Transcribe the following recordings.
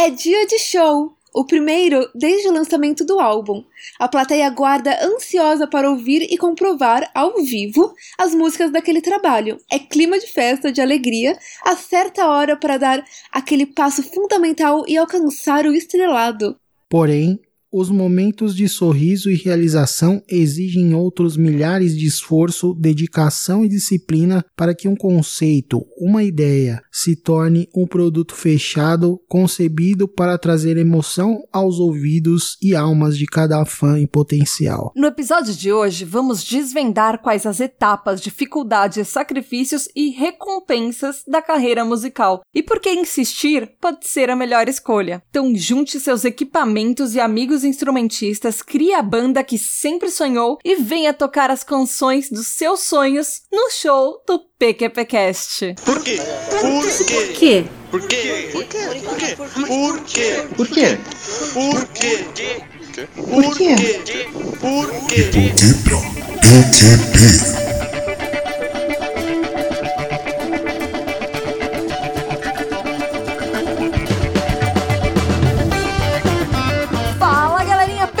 É dia de show! O primeiro desde o lançamento do álbum. A plateia aguarda ansiosa para ouvir e comprovar ao vivo as músicas daquele trabalho. É clima de festa, de alegria, a certa hora para dar aquele passo fundamental e alcançar o estrelado. Porém, os momentos de sorriso e realização exigem outros milhares de esforço, dedicação e disciplina para que um conceito, uma ideia, se torne um produto fechado, concebido para trazer emoção aos ouvidos e almas de cada fã em potencial. No episódio de hoje, vamos desvendar quais as etapas, dificuldades, sacrifícios e recompensas da carreira musical. E por que insistir pode ser a melhor escolha. Então, junte seus equipamentos e amigos amigos instrumentistas, crie a banda que sempre sonhou e venha tocar as canções dos seus sonhos no show do PQPcast. Por quê? Por quê? Por quê? Por quê? Por quê? Por quê? Por quê? Por quê? Por quê? Por quê? Por quê?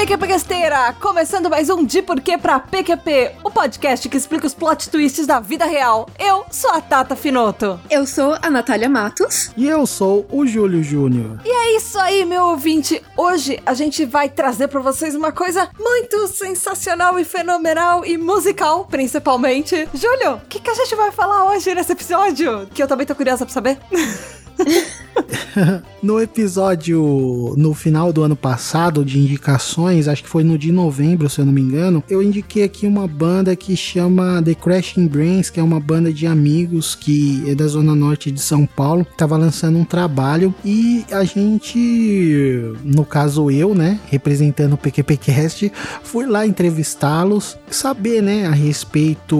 PQPgasteira! Começando mais um De Porquê pra PQP, o podcast que explica os plot twists da vida real. Eu sou a Tata Finoto. Eu sou a Natália Matos. E eu sou o Júlio Júnior. E é isso aí, meu ouvinte. Hoje a gente vai trazer para vocês uma coisa muito sensacional e fenomenal e musical, principalmente. Júlio, o que, que a gente vai falar hoje nesse episódio? Que eu também tô curiosa pra saber. no episódio no final do ano passado de indicações, acho que foi no de novembro, se eu não me engano, eu indiquei aqui uma banda que chama The Crashing Brains, que é uma banda de amigos que é da zona norte de São Paulo, estava lançando um trabalho e a gente, no caso eu, né, representando o PQPcast, fui lá entrevistá-los, saber, né, a respeito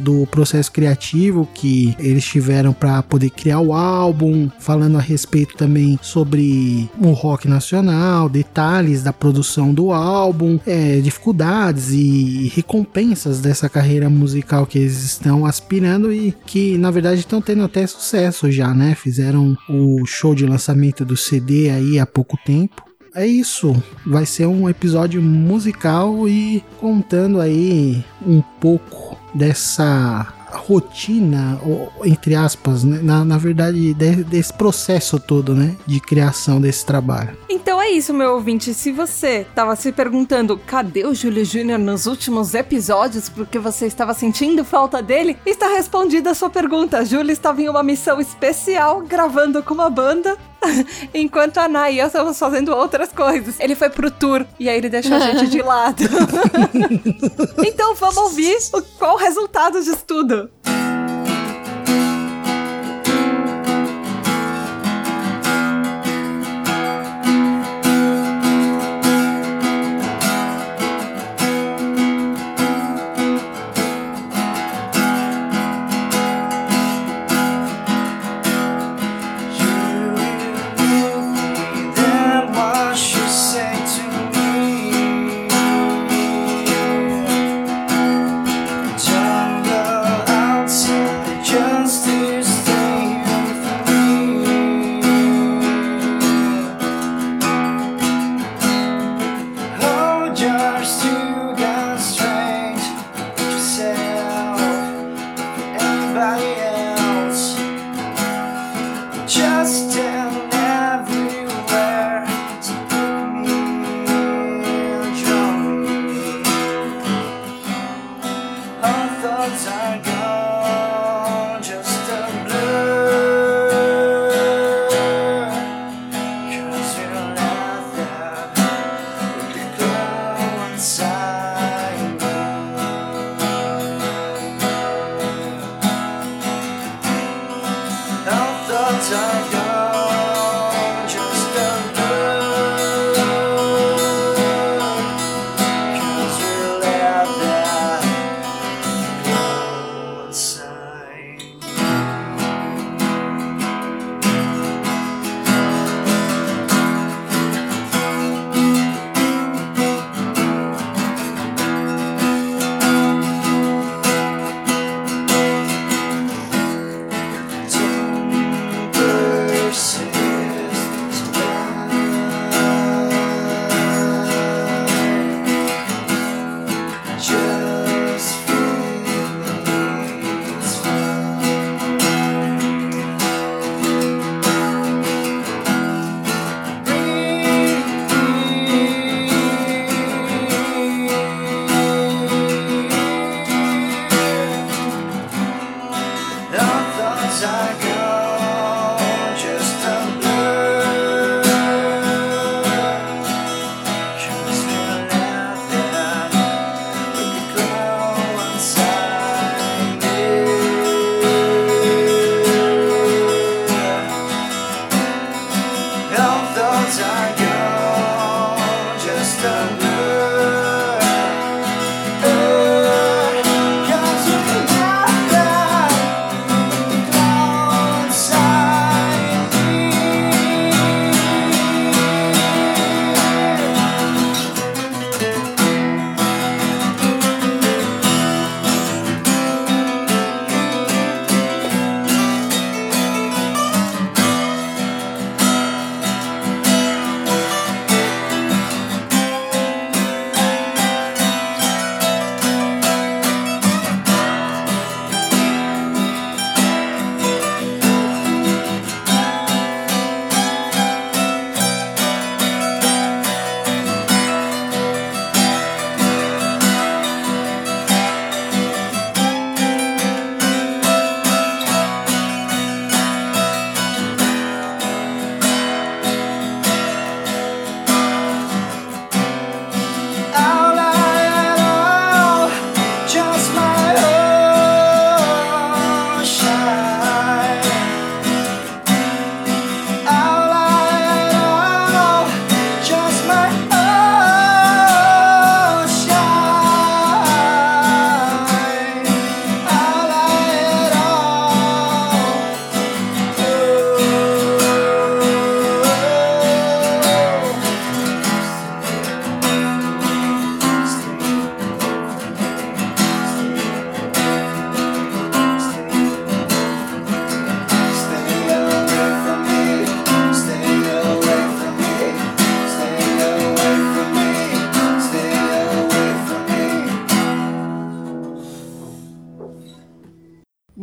do processo criativo que eles tiveram para poder criar o álbum, falando a respeito também sobre o rock nacional, detalhes da produção do álbum, é, dificuldades e recompensas dessa carreira musical que eles estão aspirando e que na verdade estão tendo até sucesso já, né? Fizeram o show de lançamento do CD aí há pouco tempo é isso. Vai ser um episódio musical e contando aí um pouco dessa rotina, ou, entre aspas, né? na, na verdade, de, desse processo todo, né? De criação desse trabalho. Então é isso, meu ouvinte. Se você estava se perguntando cadê o Júlio Júnior nos últimos episódios porque você estava sentindo falta dele, está respondida a sua pergunta. Júlio estava em uma missão especial gravando com uma banda enquanto a Ana e eu estamos fazendo outras coisas. Ele foi pro tour e aí ele deixou a gente de lado. então vamos ouvir o, qual o resultado disso tudo.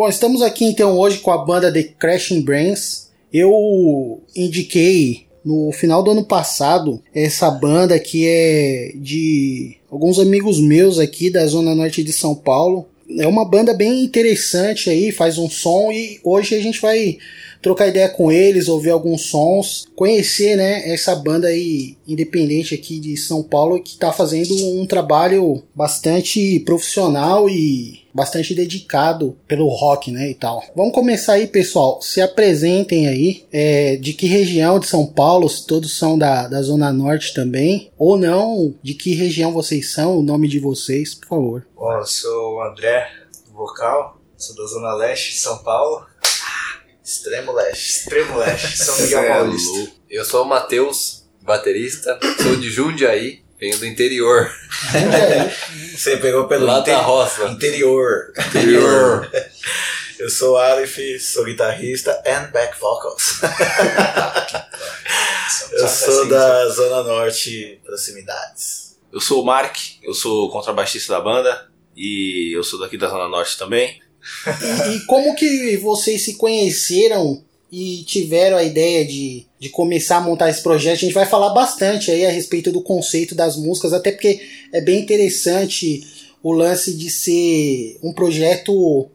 Bom, estamos aqui então hoje com a banda The Crashing Brains. Eu indiquei no final do ano passado essa banda que é de alguns amigos meus aqui da zona norte de São Paulo. É uma banda bem interessante aí, faz um som e hoje a gente vai trocar ideia com eles, ouvir alguns sons, conhecer, né, essa banda aí independente aqui de São Paulo que está fazendo um trabalho bastante profissional e bastante dedicado pelo rock, né, e tal. Vamos começar aí, pessoal. Se apresentem aí, é, de que região de São Paulo, se todos são da, da Zona Norte também, ou não, de que região vocês são, o nome de vocês, por favor. Bom, eu sou o André, vocal, sou da Zona Leste de São Paulo. Extremo leste. Extremo Leste, São Miguel Cê é Paulista. louco. Eu sou o Matheus, baterista, sou de Jundiaí, venho do interior, Você pegou pelo lá da roça. interior. Interior. Eu sou o Aleph, sou guitarrista and back vocals. Eu sou da Zona Norte, proximidades. Eu sou o Mark, eu sou contrabaixista da banda e eu sou daqui da Zona Norte também. E, e como que vocês se conheceram e tiveram a ideia de, de começar a montar esse projeto? A gente vai falar bastante aí a respeito do conceito das músicas, até porque é bem interessante o lance de ser um projeto,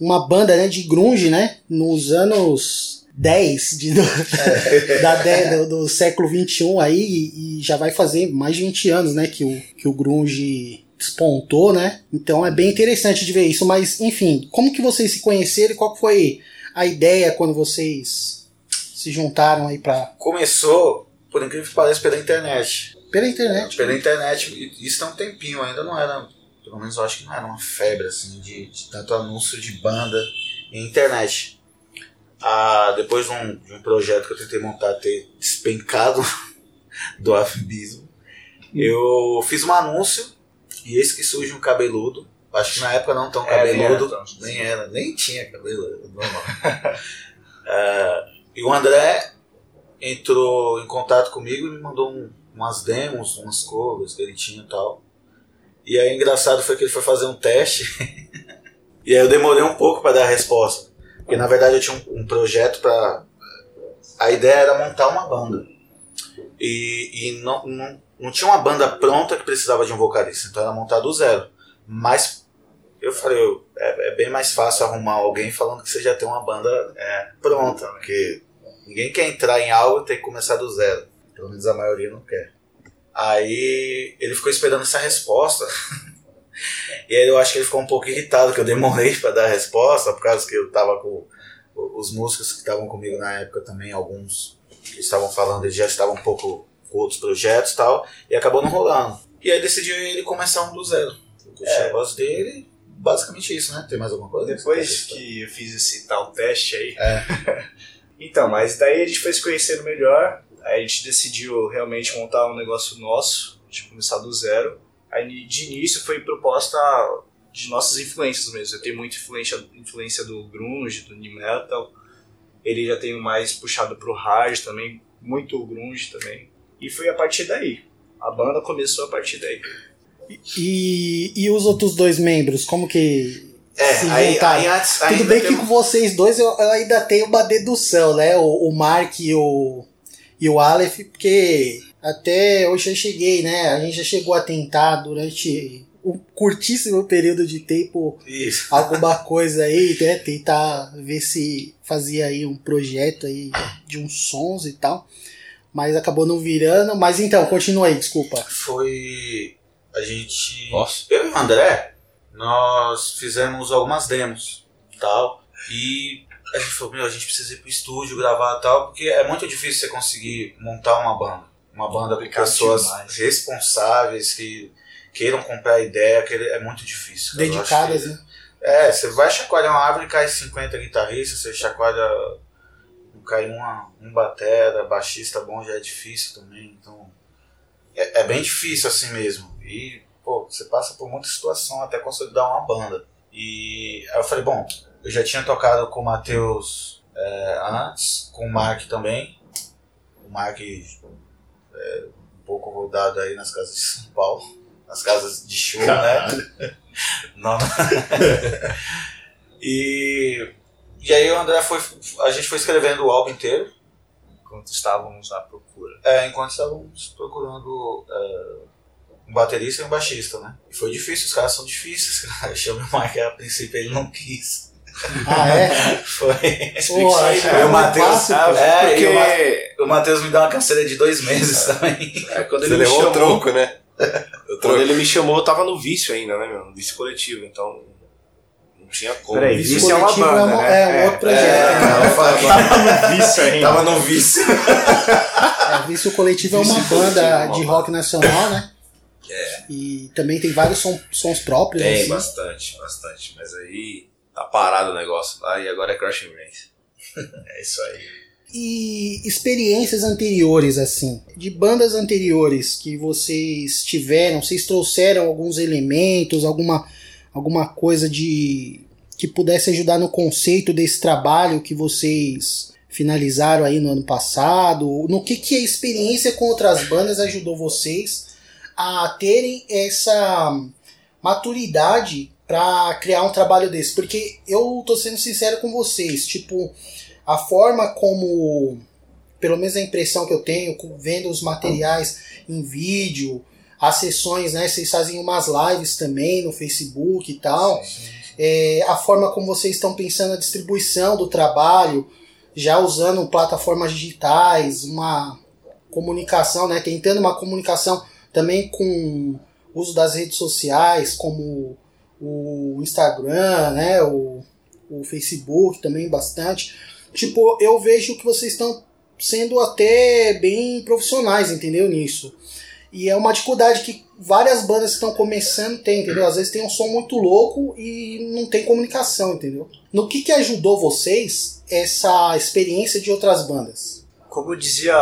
uma banda né, de grunge, né? Nos anos 10 de, do, da, do, do século 21 aí, e, e já vai fazer mais de 20 anos, né? Que o, que o grunge despontou, né? Então é bem interessante de ver isso. Mas, enfim, como que vocês se conheceram e qual foi a ideia quando vocês se juntaram aí pra. Começou, por incrível que pareça, pela internet. pela internet? Pela internet, isso tem um tempinho, ainda não era, pelo menos eu acho que não era uma febre assim de, de tanto anúncio de banda em internet. Ah, depois de um, de um projeto que eu tentei montar ter despencado do afibismo, eu fiz um anúncio e esse que surge um cabeludo. Acho que na época não tão É, nem cabeludo, nem era, nem tinha cabelo, normal. Ah, e o André entrou em contato comigo e me mandou um- umas demos, umas covers que ele tinha e tal. E aí engraçado foi que ele foi fazer um teste e aí eu demorei um pouco para dar a resposta. Porque na verdade eu tinha um, um projeto para A ideia era montar uma banda. E, e não, não, não tinha uma banda pronta que precisava de um vocalista, então era montar do zero. Mas eu falei, é, é bem mais fácil arrumar alguém falando que você já tem uma banda é, pronta, porque ninguém quer entrar em algo e ter que começar do zero. Pelo menos a maioria não quer. Aí ele ficou esperando essa resposta. e aí eu acho que ele ficou um pouco irritado que eu demorei para dar a resposta, por causa que eu tava com os músicos que estavam comigo na época também, alguns que estavam falando, eles já estavam um pouco com outros projetos e tal, e acabou não rolando. E aí decidiu ele começar um do zero. Eu curti É. a voz dele, basicamente isso, né? Tem mais alguma coisa? Depois que eu fiz esse tal teste aí. É. então, mas daí a gente foi se conhecendo melhor. Aí a gente decidiu realmente montar um negócio nosso, de começar do zero. Aí de início foi proposta de nossas influências mesmo. Eu tenho muita influência, influência do grunge, do new metal. Ele já tem mais puxado pro hard também, muito grunge também. E foi a partir daí. A banda começou a partir daí. E, e os outros dois membros, como que É, se aí, aí antes. Tudo bem tem que com vocês dois eu, eu ainda tenho uma dedução, né? O, o Mark e o, e o Aleph, porque até hoje eu cheguei, né? A gente já chegou a tentar durante um curtíssimo período de tempo Isso. alguma coisa aí, né? Tentar ver se fazia aí um projeto aí de uns sons e tal. Mas acabou não virando. Mas então, continua aí, desculpa. Foi. A gente. Nossa. Eu e o André, nós fizemos algumas demos tal. E a gente falou, meu, a gente precisa ir pro estúdio gravar tal, porque é muito difícil você conseguir montar uma banda. Uma banda com pessoas demais. responsáveis que queiram comprar a ideia, que é muito difícil. Dedicadas, que- né? É, você vai chacoalhar uma árvore e cai 50 guitarristas, você chacoalha. Cai uma, um batera, baixista bom já é difícil também, então. É, é bem difícil assim mesmo. E, pô, você passa por muita situação até consolidar uma banda. E aí eu falei, bom, eu já tinha tocado com o Matheus é, antes, com o Mark também. O Mark é um pouco rodado aí nas casas de São Paulo, nas casas de show, né? Não. E, e aí o André foi. A gente foi escrevendo o álbum inteiro. Enquanto estávamos à procura. É, enquanto estávamos procurando é, um baterista e um baixista, né? E foi difícil, os caras são difíceis, cara. Eu chamei o Mike a princípio, ele não quis. Ah, é? Foi. Pô, que É, o é Matheus. fácil, pô. é, Porque o Ma- o Matheus me deu uma canseira de dois meses também. é, quando Você ele levou chamou, o troco, né? O Quando ele me chamou, eu tava no vício ainda, né, meu? No vício coletivo, então. Tinha como. Peraí, Vício- Vício é uma Coletivo banda, é, uma- né? é um É, outro projeto. É, eu falei, Vício ainda. tava no vício. É, Vício Coletivo é uma Vício banda é uma de banda. rock nacional, né? É. E também tem vários som- sons próprios. Tem assim. bastante, bastante. Mas aí tá parado o negócio lá e agora é Crash Race. É isso aí. E experiências anteriores, assim, de bandas anteriores que vocês tiveram, vocês trouxeram alguns elementos, alguma, alguma coisa de que pudesse ajudar no conceito desse trabalho que vocês finalizaram aí no ano passado? No que, que a experiência com outras bandas ajudou vocês a terem essa maturidade para criar um trabalho desse? Porque eu tô sendo sincero com vocês, tipo, a forma como, pelo menos a impressão que eu tenho, vendo os materiais em vídeo, as sessões, né? Vocês fazem umas lives também no Facebook e tal. É, a forma como vocês estão pensando a distribuição do trabalho, já usando plataformas digitais, uma comunicação, né? Tentando uma comunicação também com o uso das redes sociais, como o Instagram, né? O, o Facebook também bastante. Tipo, eu vejo que vocês estão sendo até bem profissionais, entendeu? Nisso. E é uma dificuldade que várias bandas que estão começando têm, entendeu? Às vezes tem um som muito louco e não tem comunicação, entendeu? No que, que ajudou vocês essa experiência de outras bandas? Como dizia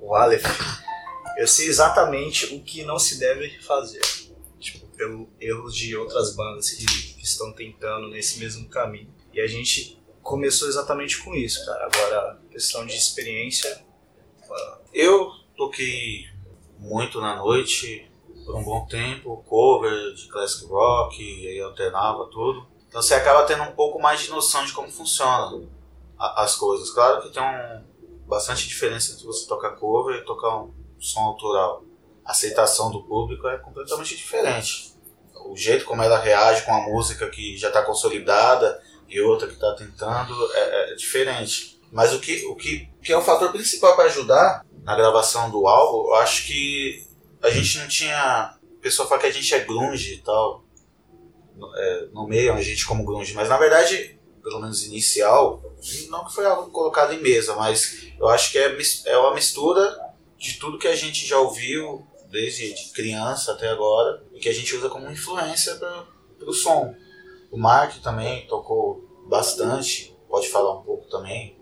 o Aleph, eu sei exatamente o que não se deve fazer. Tipo, pelo erros de outras bandas que, que estão tentando nesse mesmo caminho. E a gente começou exatamente com isso, cara. Agora, questão de experiência. Eu toquei muito na noite por um bom tempo, cover de classic rock, e aí alternava tudo. Então você acaba tendo um pouco mais de noção de como funciona a- as coisas. Claro que tem um, bastante diferença entre você tocar cover e tocar um som autoral. A aceitação do público é completamente diferente. O jeito como ela reage com a música que já está consolidada e outra que está tentando é, é diferente. Mas o que, o que, que é o fator principal para ajudar na gravação do álbum, eu acho que a gente não tinha. O pessoal fala que a gente é grunge e tal. No, é, nomeiam a gente como grunge, mas na verdade, pelo menos inicial, não que foi algo colocado em mesa, mas eu acho que é, é uma mistura de tudo que a gente já ouviu, desde de criança até agora, e que a gente usa como influência para o som. O Mark também tocou bastante, pode falar um pouco também.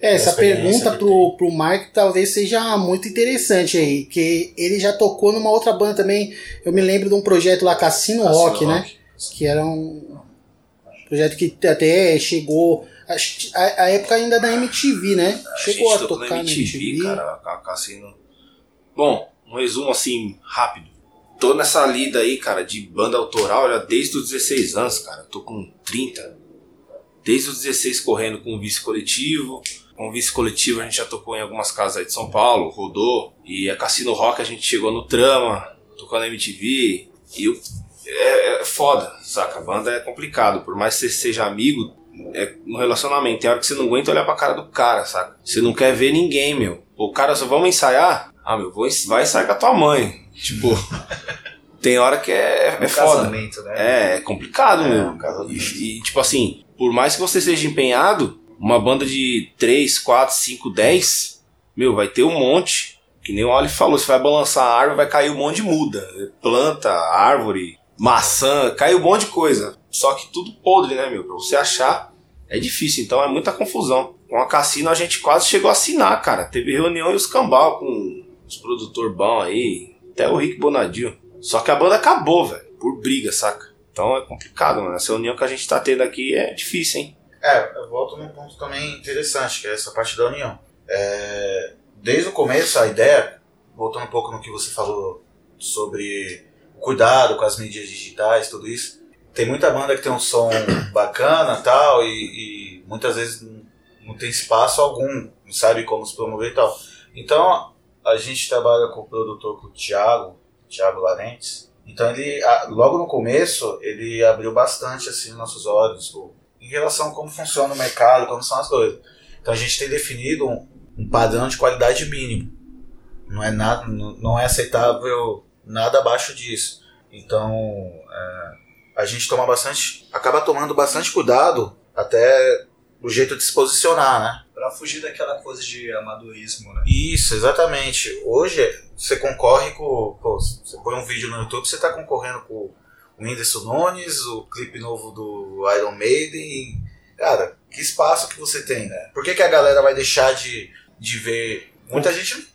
É, essa pergunta pro, pro Mark talvez seja muito interessante aí, que ele já tocou numa outra banda também. Eu me lembro de um projeto lá, Cassino, Cassino Rock, né? Rock. Que era um projeto que até chegou. A, a época ainda da MTV, né? Chegou a, gente tocou tocar na na MTV, MTV. cara, a Cassino. Bom, um resumo assim, rápido. Tô nessa lida aí, cara, de banda autoral já desde os 16 anos, cara. Tô com 30. Desde os 16 correndo com o vice coletivo. Com o vice coletivo a gente já tocou em algumas casas aí de São Paulo, rodou. E a Cassino Rock a gente chegou no Trama, tocou na MTV. E o- é, é foda, saca? A banda é complicado. Por mais que você seja amigo, é no relacionamento. Tem hora que você não aguenta olhar pra cara do cara, saca? Você não quer ver ninguém, meu. O cara só vamos ensaiar? Ah, meu, vou, vai ensaiar com a tua mãe. Tipo, tem hora que é, é Um foda. casamento, né? É, é complicado, É, meu. um. E, e, tipo assim, por mais que você seja empenhado, uma banda de 3, 4, 5, 10, meu, vai ter um monte. Que nem o Oli falou, você vai balançar a árvore, vai cair um monte de muda. Planta, árvore, maçã, cai um monte de coisa. Só que tudo podre, né, meu? Pra você achar é difícil, então é muita confusão. Com a Cassino a gente quase chegou a assinar, cara. Teve reunião e os cambal com os produtor bons aí, até o Rick Bonadio. Só que a banda acabou, velho, por briga, saca? Então é complicado, mano. Essa união que a gente tá tendo aqui é difícil, hein? É, eu volto num ponto também interessante, que é essa parte da união. É, desde o começo, a ideia, voltando um pouco no que você falou sobre o cuidado com as mídias digitais, tudo isso, tem muita banda que tem um som bacana tal, e, e muitas vezes não, tem espaço algum, não sabe como se promover e tal. Então a gente trabalha com o produtor, com o Thiago, Thiago Larentes. Então ele, logo no começo, ele abriu bastante assim nossos olhos pô, em relação a como funciona o mercado, como são as coisas. Então a gente tem definido um, um padrão de qualidade mínimo. Não é nada, não é aceitável nada abaixo disso. Então é, a gente toma bastante, acaba tomando bastante cuidado até o jeito de se posicionar, né? Pra fugir daquela coisa de amadorismo, né? Isso, exatamente. Hoje você concorre com. Pô, você põe um vídeo no YouTube, você tá concorrendo com o Whindersson Nunes, o clipe novo do Iron Maiden. e, Cara, que espaço que você tem, né? Por que, que a galera vai deixar de, de ver? Muita gente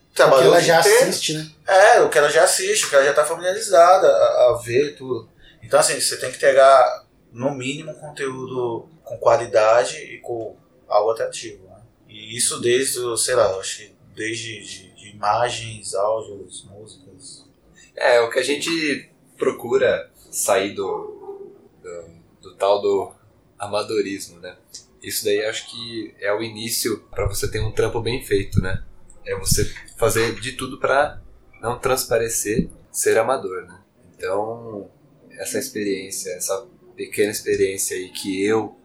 ela o dia já inteiro. assiste, né? É, o que ela já assiste, o que ela já tá familiarizada a, a ver tudo. Então, assim, você tem que pegar, no mínimo, conteúdo com qualidade e com algo atrativo, né? E isso desde, sei lá, eu acho que desde de, de imagens, áudios, músicas. É, o que a gente procura sair do, do, do tal do amadorismo, né? Isso daí acho que é o início para você ter um trampo bem feito, né? É você fazer de tudo para não transparecer ser amador, né? Então, essa experiência, essa pequena experiência aí que eu,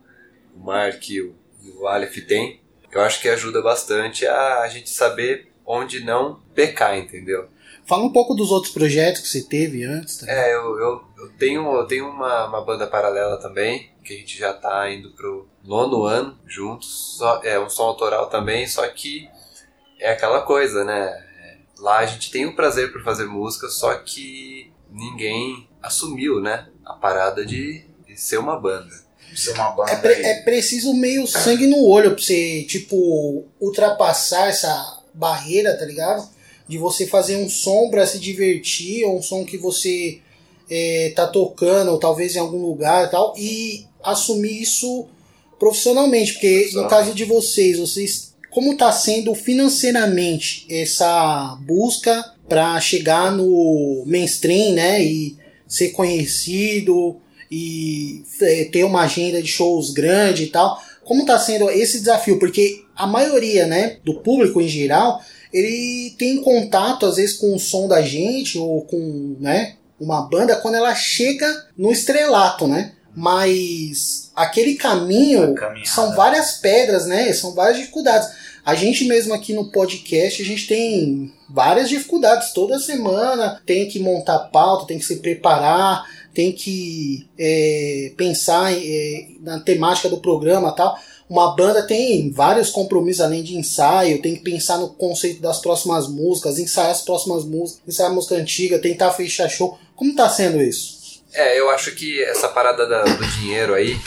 o Mark e o, o Aleph tem, eu acho que ajuda bastante a, a gente saber onde não pecar, entendeu? Fala um pouco dos outros projetos que você teve antes. Tá? É, eu, eu, eu tenho, eu tenho uma, uma banda paralela também, que a gente já tá indo pro nono ano juntos. Só, é um som autoral também, só que é aquela coisa, né? É, Lá a gente tem o prazer por fazer música, só que ninguém assumiu, né? A parada de, de ser uma banda. Ser uma banda. É, pre- aí. é preciso meio sangue no olho pra você, tipo, ultrapassar essa barreira, tá ligado? De você fazer um som pra se divertir, ou um som que você é, tá tocando, ou talvez em algum lugar e tal, e assumir isso profissionalmente. Porque no caso de vocês, vocês. Como tá sendo financeiramente essa busca pra chegar no mainstream, né? E ser conhecido e é, ter uma agenda de shows grande e tal. Como está sendo esse desafio? Porque a maioria, né, do público em geral, ele tem contato às vezes com o som da gente ou com, né, uma banda quando ela chega no estrelato, né? Mas aquele caminho são várias pedras, né? São várias dificuldades. A gente mesmo aqui no podcast, a gente tem várias dificuldades toda semana. Tem que montar pauta, tem que se preparar, tem que é, pensar é, na temática do programa e tal. Uma banda tem vários compromissos além de ensaio, tem que pensar no conceito das próximas músicas, ensaiar as próximas músicas, ensaiar a música antiga, tentar fechar show. Como tá sendo isso? É, eu acho que essa parada da- do dinheiro aí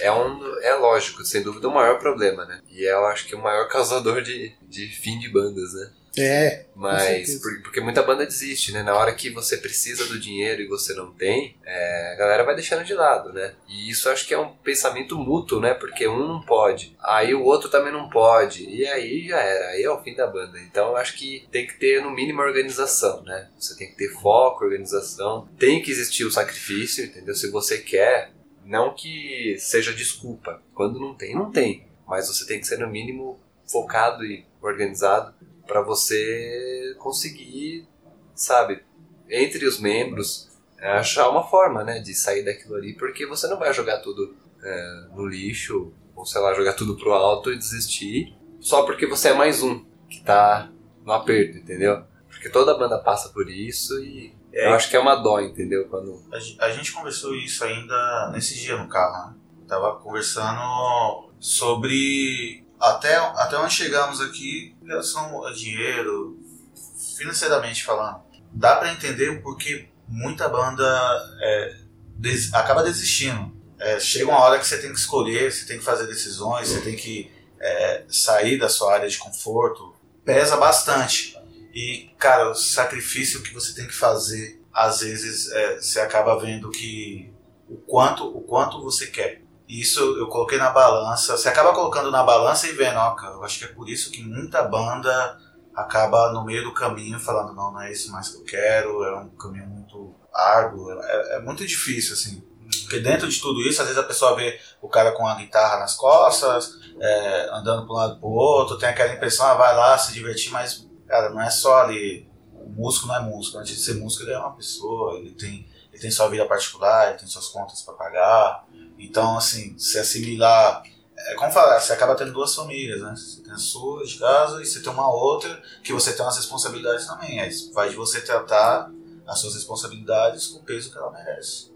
é um é lógico, sem dúvida o maior problema, né? E eu acho que o maior causador de, de fim de bandas, né? É, Mas porque muita banda desiste, né? Na hora que você precisa do dinheiro e você não tem, é, a galera vai deixando de lado, né? E isso acho que é um pensamento mútuo, né? Porque um não pode, aí o outro também não pode, e aí já era, aí é o fim da banda. Então eu acho que tem que ter no mínimo organização, né? Você tem que ter foco, organização, tem que existir o sacrifício, entendeu? Se você quer, não que seja desculpa. Quando não tem, não tem. Mas você tem que ser no mínimo focado e organizado para você conseguir, sabe, entre os membros, é, achar uma forma, né, de sair daquilo ali, porque você não vai jogar tudo é, no lixo, ou sei lá, jogar tudo pro alto e desistir, só porque você é mais um que tá no aperto, entendeu? Porque toda banda passa por isso e É. eu acho que é uma dó, entendeu? Quando A, ge- a gente conversou isso ainda nesse dia no carro, né? Tava conversando sobre até, até onde chegamos aqui em relação a dinheiro, financeiramente falando. Dá pra entender o porquê muita banda é, des- acaba desistindo. É, chega uma hora que você tem que escolher, você tem que fazer decisões, você tem que é, sair da sua área de conforto. Pesa bastante. E, cara, o sacrifício que você tem que fazer, às vezes, é, você acaba vendo que o quanto, o quanto você quer. Isso eu coloquei na balança. Você acaba colocando na balança e vendo, ó, cara, eu acho que é por isso que muita banda acaba no meio do caminho falando, não, não é isso mais que eu quero, é um caminho muito árduo, é, é muito difícil, assim. Porque dentro de tudo isso, às vezes a pessoa vê o cara com a guitarra nas costas, é, andando para um lado para o outro, tem aquela impressão, ah, vai lá se divertir, mas, cara, não é só ali. O músico não é músico. Antes de ser músico, ele é uma pessoa, ele tem, ele tem sua vida particular, ele tem suas contas para pagar. Então, assim, se assimilar. É como falar, você acaba tendo duas famílias, né? Você tem a sua de casa e você tem uma outra que você tem umas responsabilidades também. Aí vai de você tratar as suas responsabilidades com o peso que ela merece.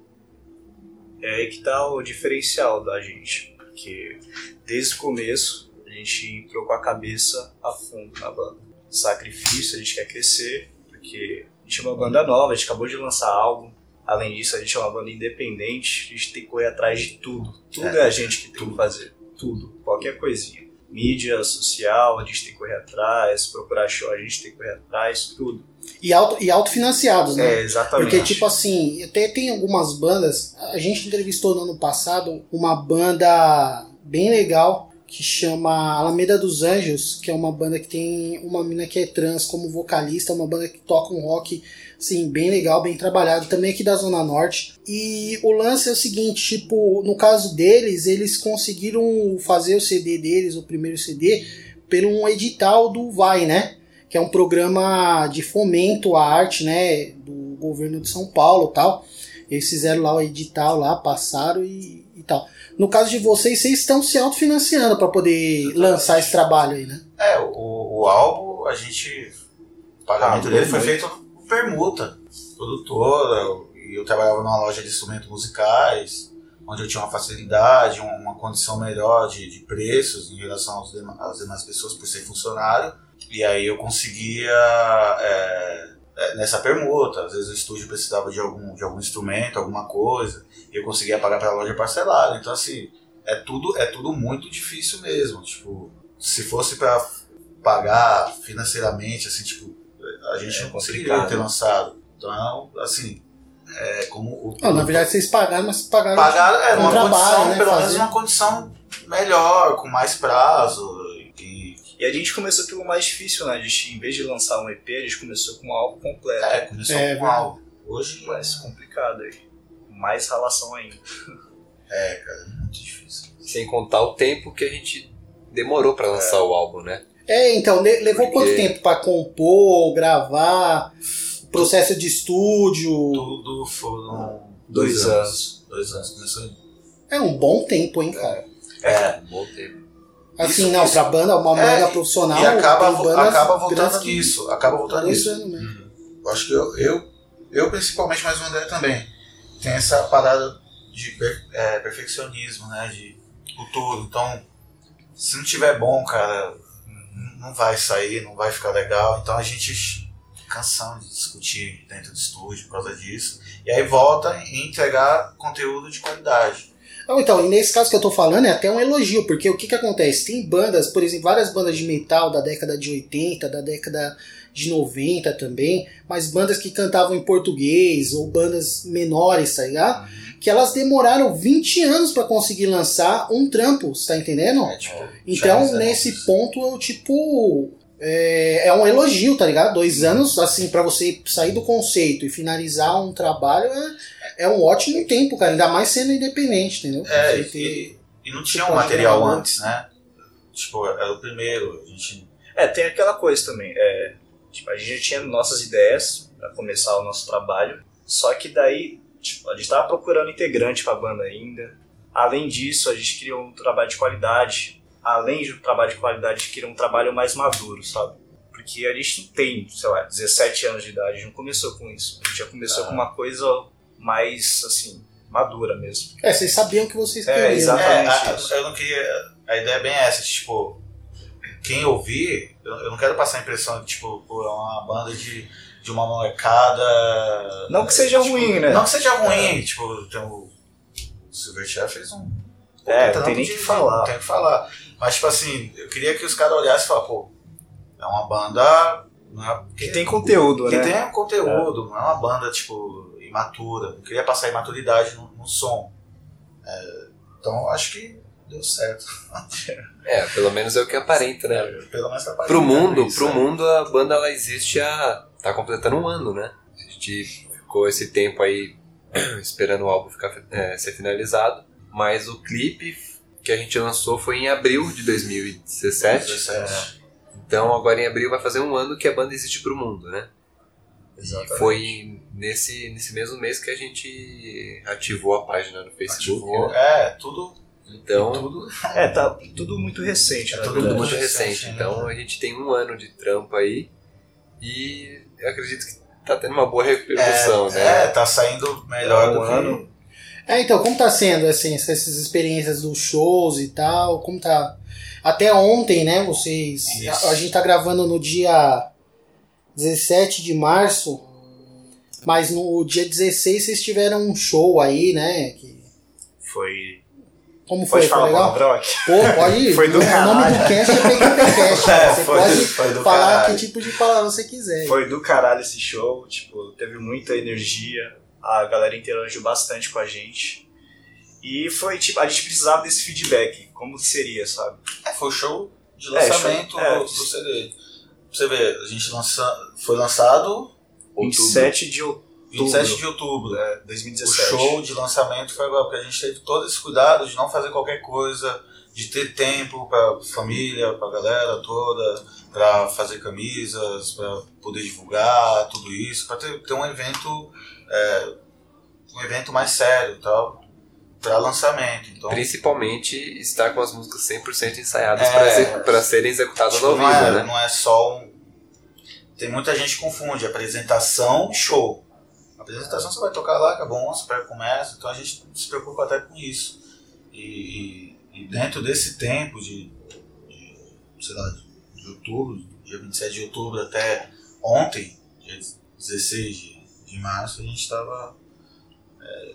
É aí que tá o diferencial da gente. Porque desde o começo a gente entrou com a cabeça a fundo na banda. Sacrifício, a gente quer crescer, porque a gente é uma banda nova, a gente acabou de lançar álbum. Além disso, a gente é uma banda independente, a gente tem que correr atrás de tudo. Tudo é, a gente que tem que fazer. Tudo. Qualquer coisinha. Mídia social, a gente tem que correr atrás, procurar show, a gente tem que correr atrás, tudo. E, auto, e autofinanciados, né? É, exatamente. Porque, tipo assim, até tem algumas bandas. A gente entrevistou no ano passado uma banda bem legal que chama Alameda dos Anjos, que é uma banda que tem uma mina que é trans como vocalista, uma banda que toca um rock assim, bem legal, bem trabalhado, também aqui da Zona Norte. E o lance é o seguinte, tipo, no caso deles, eles conseguiram fazer o CD deles, o primeiro CD, pelo um edital do Vai, né? Que é um programa de fomento à arte, né, do governo de São Paulo, tal. Eles fizeram lá o edital lá, passaram e, e tal. No caso de vocês, vocês estão se autofinanciando para poder lançar esse trabalho aí, né? É, o, o álbum, a gente. O pagamento Ah, dele foi feito permuta. Produtora, e eu trabalhava numa loja de instrumentos musicais, onde eu tinha uma facilidade, uma, condição melhor de, de preços em relação dema- às demais pessoas por ser funcionário. E aí eu conseguia. é, é, nessa permuta, às vezes o estúdio precisava de algum, de algum instrumento, alguma coisa, e eu conseguia pagar para a loja parcelado. Então, assim, é tudo, é tudo muito difícil mesmo. Tipo, se fosse para pagar financeiramente, assim, tipo, a gente É não conseguiria complicado. ter lançado. Então, assim, é como o. Não, na verdade vocês pagaram, mas pagaram Pagaram, é, com uma trabalho, condição, né, pelo menos fazer. uma condição melhor, com mais prazo. E, E a gente começou pelo mais difícil, né? A gente, em vez de lançar um EP, a gente começou com um álbum completo. é, começou É, com verdade. algo. Hoje, Mais complicado aí. Mais relação ainda. é, cara, é muito difícil. Sem contar o tempo que a gente demorou pra lançar o álbum, né? É, então, le- levou Porque- quanto tempo pra compor, gravar, processo de estúdio? Tudo foram Dois anos. Dois anos. Começou É um bom tempo, hein, cara? É, Um bom tempo. Assim, Isso- não, isso- pra banda, uma É, banda profissional. e acaba, acaba voltando nisso. Acaba voltando Dois nisso. anos mesmo. Eu acho que eu, eu, eu principalmente, mas o André também, tem essa parada de per- é, perfeccionismo, né? De futuro. Então, se não tiver bom, cara, não vai sair, não vai ficar legal. Então a gente cansamos de discutir dentro do estúdio por causa disso. E aí volta em entregar conteúdo de qualidade. Então, e nesse caso que eu tô falando é até um elogio, porque o que que acontece? Tem bandas, por exemplo, várias bandas de metal da década de 80, da década de 90 também, mas bandas que cantavam em português ou bandas menores, tá ligado? Que elas demoraram 20 anos pra conseguir lançar um trampo, você tá entendendo? É, tipo, Então, nesse Evans. ponto, eu, tipo. É, é um elogio, tá ligado? Dois anos, assim, pra você sair do conceito e finalizar um trabalho é, é um ótimo tempo, cara. Ainda mais sendo independente, entendeu? É, ter- e, e não tinha Você um material antes, né? Tipo, era o primeiro. A gente É, tem aquela coisa também. É, tipo, a gente já tinha nossas ideias pra começar o nosso trabalho. Só que daí, tipo, a gente tava procurando integrante pra banda ainda. Além disso, a gente queria um trabalho de qualidade. Além do trabalho de qualidade, a gente queria um trabalho mais maduro, sabe? Porque a gente não tem, sei lá, 17 anos de idade, a gente não começou com isso. A gente já começou com uma coisa mais, assim, madura mesmo. É, vocês sabiam que vocês É, queriam. É, Exatamente a- isso. eu não queria. A ideia é bem essa, tipo, quem ouvir, eu, eu não quero passar a impressão de, tipo, é uma banda de, de uma molecada. Não que seja tipo, ruim, né? Não que seja ruim, tipo, tem o. O Silverchair fez um. É, não tem nem de- que falar. Não tem o que falar. Mas, tipo assim, eu queria que os caras olhassem e falassem, pô, é uma banda. Não é, Que tem conteúdo, que né? tem um conteúdo, não é uma banda, tipo, imatura. Eu queria passar imaturidade no, no som. É, então, acho que deu certo. É, pelo menos é o que aparenta, né? Pelo menos tá Pro mundo, isso, pro é. mundo a banda ela existe há. Tá completando um ano, né? A gente ficou esse tempo aí esperando o álbum ficar, é, ser finalizado. Mas o clipe que a gente lançou foi em abril de 2017. 17. Então agora em abril vai fazer um ano que a banda existe pro mundo, né? Exatamente. E foi nesse, nesse mesmo mês que a gente ativou a página no Facebook. Ativou. né? É, tudo. Então, tudo É, tá tudo muito recente, É na tudo muito recente, recente. né? Então a gente tem um ano de trampo aí e eu acredito que tá tendo uma boa repercussão, é, né? é, tá saindo melhor Um do que ano. É, então, como tá sendo, assim, essas experiências dos shows e tal? Como tá? Até ontem, né, vocês... A, a gente tá gravando no dia 17 de março, mas no dia 16 vocês tiveram um show aí, né? Que, Foi. Como foi? Pode Foi falar legal? Pô, pode ir. Foi do o nome caralho. do cast é PQPcast. É, você foi- pode foi do falar caralho. que tipo de palavra você quiser. Foi do caralho esse show, tipo, teve muita energia, a galera interagiu bastante com a gente. E foi, tipo, a gente precisava desse feedback, como seria, sabe? É, foi o show de É, lançamento show- é. do, do CD. Pra você ver, a gente lança, foi lançado 27 de outubro, 27 de outubro. é, O 2017. show de lançamento foi agora, porque a gente teve todo esse cuidado de não fazer qualquer coisa, de ter tempo pra família, pra galera toda, pra fazer camisas, pra poder divulgar tudo isso, pra ter, ter um evento, é, um evento mais sério e tal, pra lançamento. Então, Principalmente estar com as músicas 100% ensaiadas É. pra serem executadas tipo, ao vivo, não, é, né? não é só um. Tem muita gente que confunde apresentação e show. A apresentação você vai tocar lá, acabou, você pega começa, então a gente se preocupa até com isso. E, e- e dentro desse tempo de, de, sei lá, de outubro, dia 27 de outubro até ontem, dia 16 de, de março, a gente estava. É,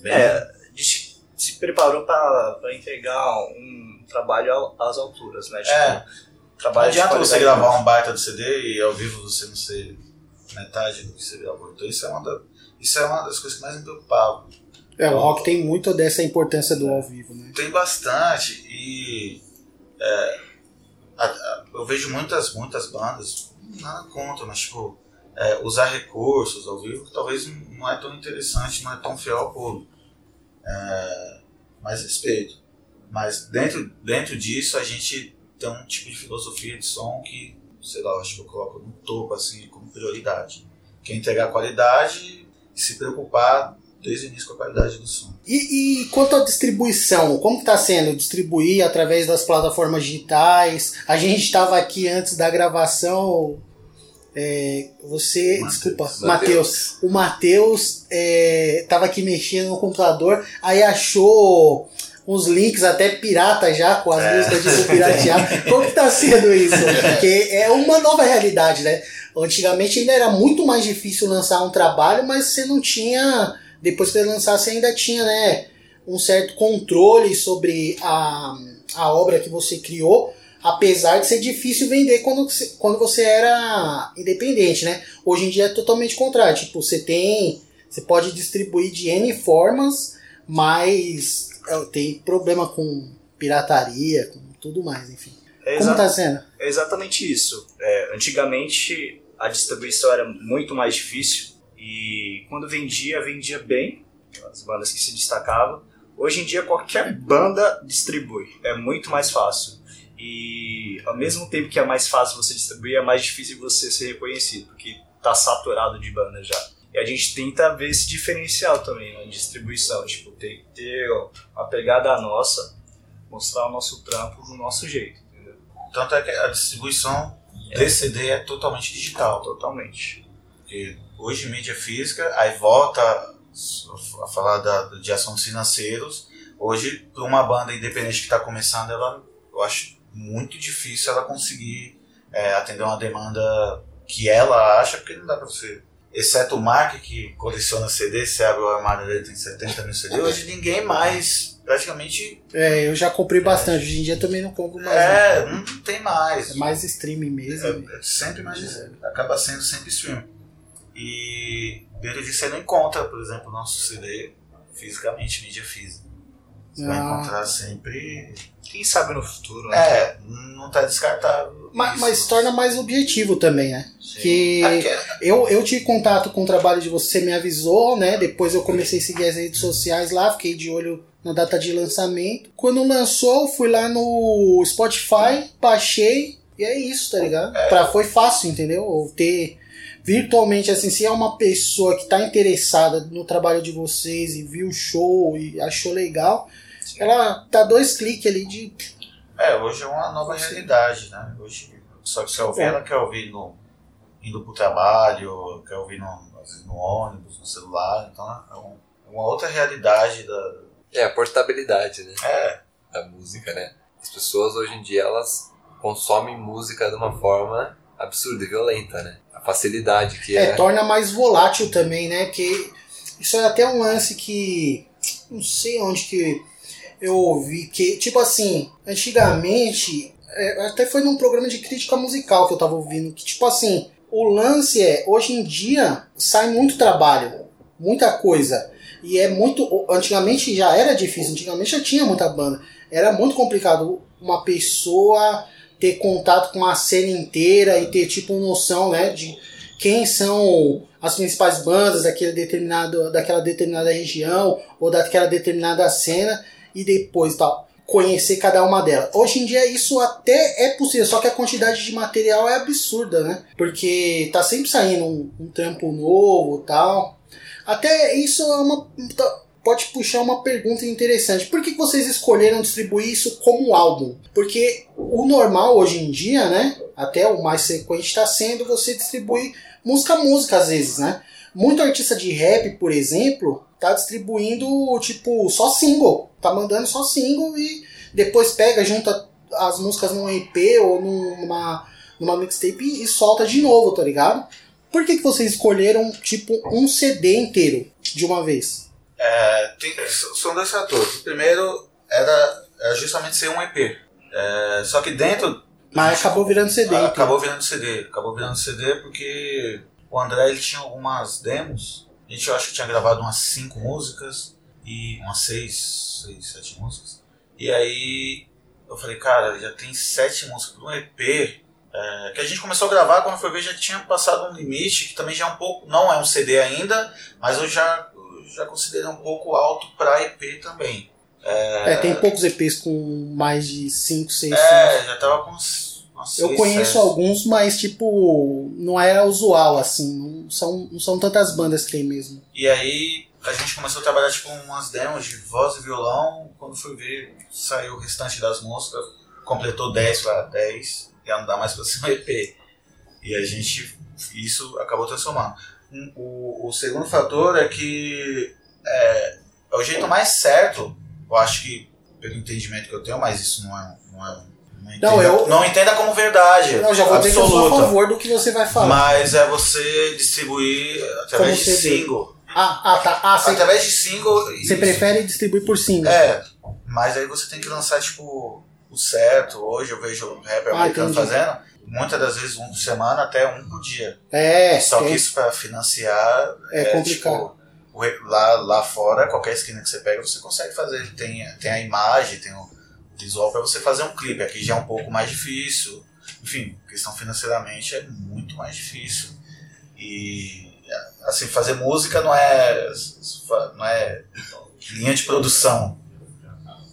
bem- É, a gente se preparou pra entregar um trabalho às alturas, né? Tipo, É. Não trabalho de adianta você gravar um baita do CD e ao vivo você não ser metade do que você gravou. Então isso é uma, da- isso é uma das coisas que mais me preocupava. É, o rock tem muito dessa importância do ao vivo, né? Tem bastante e é, a- a- eu vejo muitas, muitas bandas, nada contra, mas tipo, é, usar recursos ao vivo que talvez não é tão interessante, não é tão fiel ao público. É, mais respeito. Mas dentro, dentro disso a gente tem um tipo de filosofia de som que, sei lá, acho que eu coloco no topo assim como prioridade. Que é entregar qualidade e se preocupar desde o início com a qualidade do som. E, e quanto à distribuição, como está sendo distribuir através das plataformas digitais? A gente estava aqui antes da gravação. é, você, Matheus. desculpa, Matheus. O Matheus estava aqui mexendo no computador, aí achou uns links até pirata já, com as É. músicas de piratear. Como que tá sendo isso? Porque é uma nova realidade, né? Antigamente ainda era muito mais difícil lançar um trabalho, mas você não tinha. Depois que você lançasse, você ainda tinha, né? Um certo controle sobre a, a obra que você criou, apesar de ser difícil vender quando você, quando você era independente, né? Hoje em dia é totalmente contrário. Tipo, você tem. Você pode distribuir de N formas, mas é, tem problema com pirataria, com tudo mais, enfim. É, Como exa- tá sendo? é exatamente isso. É, antigamente a distribuição era muito mais difícil e quando vendia, vendia bem, as bandas que se destacavam. Hoje em dia qualquer banda distribui, é muito mais fácil. E ao mesmo tempo que é mais fácil você distribuir, é mais difícil você ser reconhecido, porque tá saturado de banda já. E a gente tenta ver esse diferencial também na distribuição, tipo, ter ó, uma pegada nossa, mostrar o nosso trampo do nosso jeito, entendeu? Tanto é que a distribuição desse CD é totalmente digital. Totalmente. Porque hoje mídia física, aí volta a falar da, de assuntos financeiros. Hoje, para uma banda independente que está começando, ela, eu acho muito difícil ela conseguir é, atender uma demanda que ela acha, porque não dá para você. Exceto o Mark, que coleciona CD, você abre o armário dele, tem 70 mil CD. Hoje ninguém mais, praticamente, É, eu já comprei bastante. Hoje em dia também não compro mais. não. é, não tem mais. É mais streaming mesmo. É, é sempre mais acaba sendo sempre stream. E dentro disso você não encontra, por exemplo, o nosso CD fisicamente, mídia física. Você vai Ah. encontrar sempre. Quem sabe no futuro, né? É, não tá descartável. Mas, isso. mas torna mais objetivo também, né? Sim. Que É porque- eu, eu tive contato com o trabalho de você, você me avisou, né? Depois eu comecei a seguir as redes sociais lá, fiquei de olho na data de lançamento. Quando lançou, fui lá no Spotify, baixei, e é isso, tá ligado? Pra, foi fácil, entendeu? Eu ter virtualmente, assim, se é uma pessoa que tá interessada no trabalho de vocês e viu o show e achou legal, ela tá dois cliques ali de. É, hoje é uma nova realidade, né? Hoje, só que quer ouvir, ela quer ouvir no, indo pro trabalho, quer ouvir no, às vezes no ônibus, no celular, então é um- é uma outra realidade da. É, a portabilidade, né? É, Da música, né? As pessoas hoje em dia, elas consomem música de uma forma absurda e violenta, né? A facilidade que É, é. torna mais volátil também, né? Que isso é até um lance que. Não sei onde que eu ouvi. Que, tipo assim, antigamente. é, até foi num programa de crítica musical que eu tava ouvindo. Que, tipo assim, o lance é. Hoje em dia sai muito trabalho, muita coisa. E é muito. Antigamente já era difícil, antigamente já tinha muita banda. Era muito complicado uma pessoa ter contato com a cena inteira e ter, tipo, noção, né? De quem são as principais bandas daquele determinado, daquela determinada região ou daquela determinada cena e depois tal conhecer cada uma delas. Hoje em dia isso até é possível, só que a quantidade de material é absurda, né? Porque tá sempre saindo um, um trampo novo tal. Até isso é uma tá- pode puxar uma pergunta interessante. Por que vocês escolheram distribuir isso como álbum? Porque o normal hoje em dia, né? Até o mais frequente está sendo você distribuir música a música às vezes, né? Muito artista de rap, por exemplo, tá distribuindo tipo só single, tá mandando só single e depois pega, junta as músicas num EP ou numa, numa mixtape e solta de novo, tá ligado? Por que, que vocês escolheram tipo um CD inteiro de uma vez? É, tem- são dois fatores. O primeiro era, era justamente ser um EP. É, só que dentro. Mas acabou virando CD. então. Acabou virando CD. Acabou virando CD porque o André ele tinha algumas demos. A gente eu acho que tinha gravado umas cinco músicas. E umas seis, seis, sete músicas. E aí eu falei, cara, já tem sete músicas para um EP. é, que a gente começou a gravar, quando foi ver, já tinha passado um limite, que também já é um pouco. Não é um CD ainda, mas eu já, já considero um pouco alto para EP também. É, tem poucos EPs com mais de 5, 6 É, já tava com umas Eu conheço sete. alguns, mas tipo, não é usual assim. Não são, não são tantas bandas que tem mesmo. E aí a gente começou a trabalhar tipo umas demos de voz e violão. Quando fui ver, saiu o restante das músicas, completou 10 para 10, já não dá mais pra ser um EP. E a gente, isso acabou transformando. Um, O, o segundo fator é que é, é o jeito mais certo, eu acho que, pelo entendimento que eu tenho, mas isso não é. Não, é, não, entenda, Não, eu- não entenda como verdade. Eu já vou dizer que eu sou a absoluta. favor do que você vai falar. Mas é você distribuir através de single. Ah, ah, tá. Ah, você, Através de single. você isso. prefere distribuir por single? É, mas aí você tem que lançar, tipo, o certo. Hoje eu vejo o rapper Ah, americano entendi. fazendo, muitas das vezes um por semana, até um por dia. É, Só que tem- isso pra financiar É complicado. tipo, o re- lá, lá fora, qualquer esquina que você pega, você consegue fazer. Tem, tem a imagem, tem o visual pra você fazer um clipe. Aqui já é um pouco mais difícil. Enfim, questão financeiramente é muito mais difícil. E assim, fazer música não é, não é linha de produção.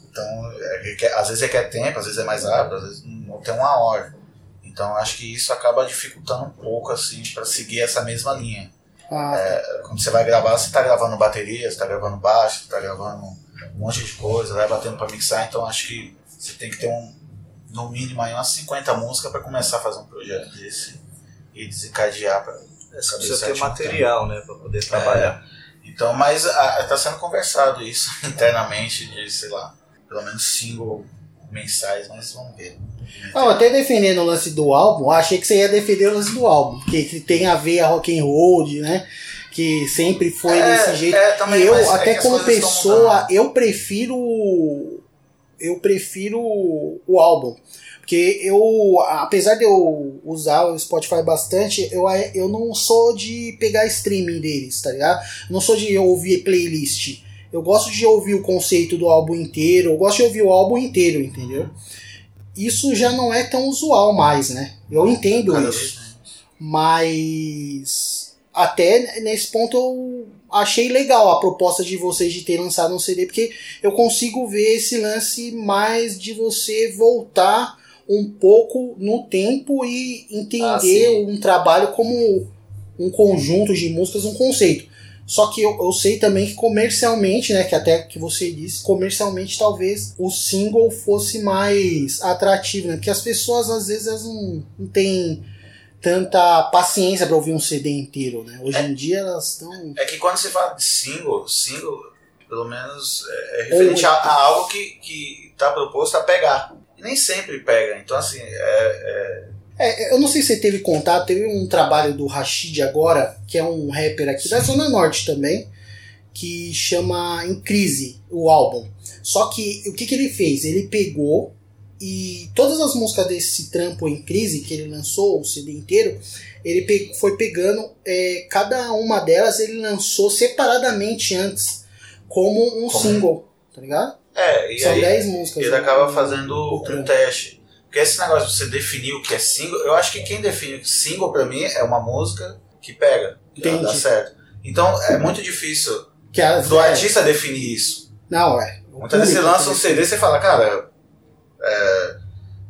Então, é, requer- às vezes requer tempo, às vezes é mais rápido, às vezes não tem uma hora. Então, acho que isso acaba dificultando um pouco, assim, para seguir essa mesma linha. Ah, Quando você vai gravar, você tá gravando bateria, você tá gravando baixo, você tá gravando um monte de coisa, vai batendo para mixar, então acho que você tem que ter um, no mínimo aí umas 50 músicas para começar a fazer um projeto desse e desencadear para É, você precisa ter material, né, pra poder trabalhar. Então, mas ah, tá sendo conversado isso internamente de, sei lá, pelo menos single mensais, mas vamos ver. Ah, eu até defendendo o lance do álbum, achei que você ia defender o lance do álbum, porque que tem a ver a rock and roll, né? Que sempre foi É, desse jeito. é, também, e eu, é até como pessoa, eu prefiro. Eu prefiro o álbum. Porque eu, apesar de eu usar o Spotify bastante, eu, eu não sou de pegar streaming deles, tá ligado? Não sou de ouvir playlist. Eu gosto de ouvir o conceito do álbum inteiro, eu gosto de ouvir o álbum inteiro, entendeu? Isso já não é tão usual mais, né? Eu entendo Cada isso. vez. Mas até nesse ponto eu achei legal a proposta de vocês de ter lançado um CD, porque eu consigo ver esse lance mais de você voltar um pouco no tempo e Ah, entender sim. um trabalho como um conjunto de músicas, um conceito. Só que eu, eu sei também que comercialmente, né, que até que você disse, comercialmente talvez o single fosse mais atrativo, né? Porque as pessoas às vezes elas não, não têm tanta paciência pra ouvir um CD inteiro, né? Hoje em dia elas estão É que quando você fala de single, single, pelo menos, é, é referente a, a algo que, que tá proposto a pegar. E nem sempre pega. Então, assim, é, É, eu não sei se você teve contato, teve um trabalho do Rashid agora, que é um rapper aqui da Zona Norte também, que chama Em Crise, o álbum. Só que o que, que ele fez? Ele pegou e todas as músicas desse trampo Em Crise, que ele lançou, o CD inteiro, ele foi pegando, é, cada uma delas ele lançou separadamente antes, como um Como- single, tá ligado? é, e São aí 10 músicas. ele né, acaba fazendo um teste. Porque esse negócio de você definir o que é single, eu acho que quem define single pra mim é uma música que pega, que Entendi. dá certo. Então é muito difícil Que do é, artista definir isso. Não, é. o Muitas vezes você lança um que CD e você fala, cara, é,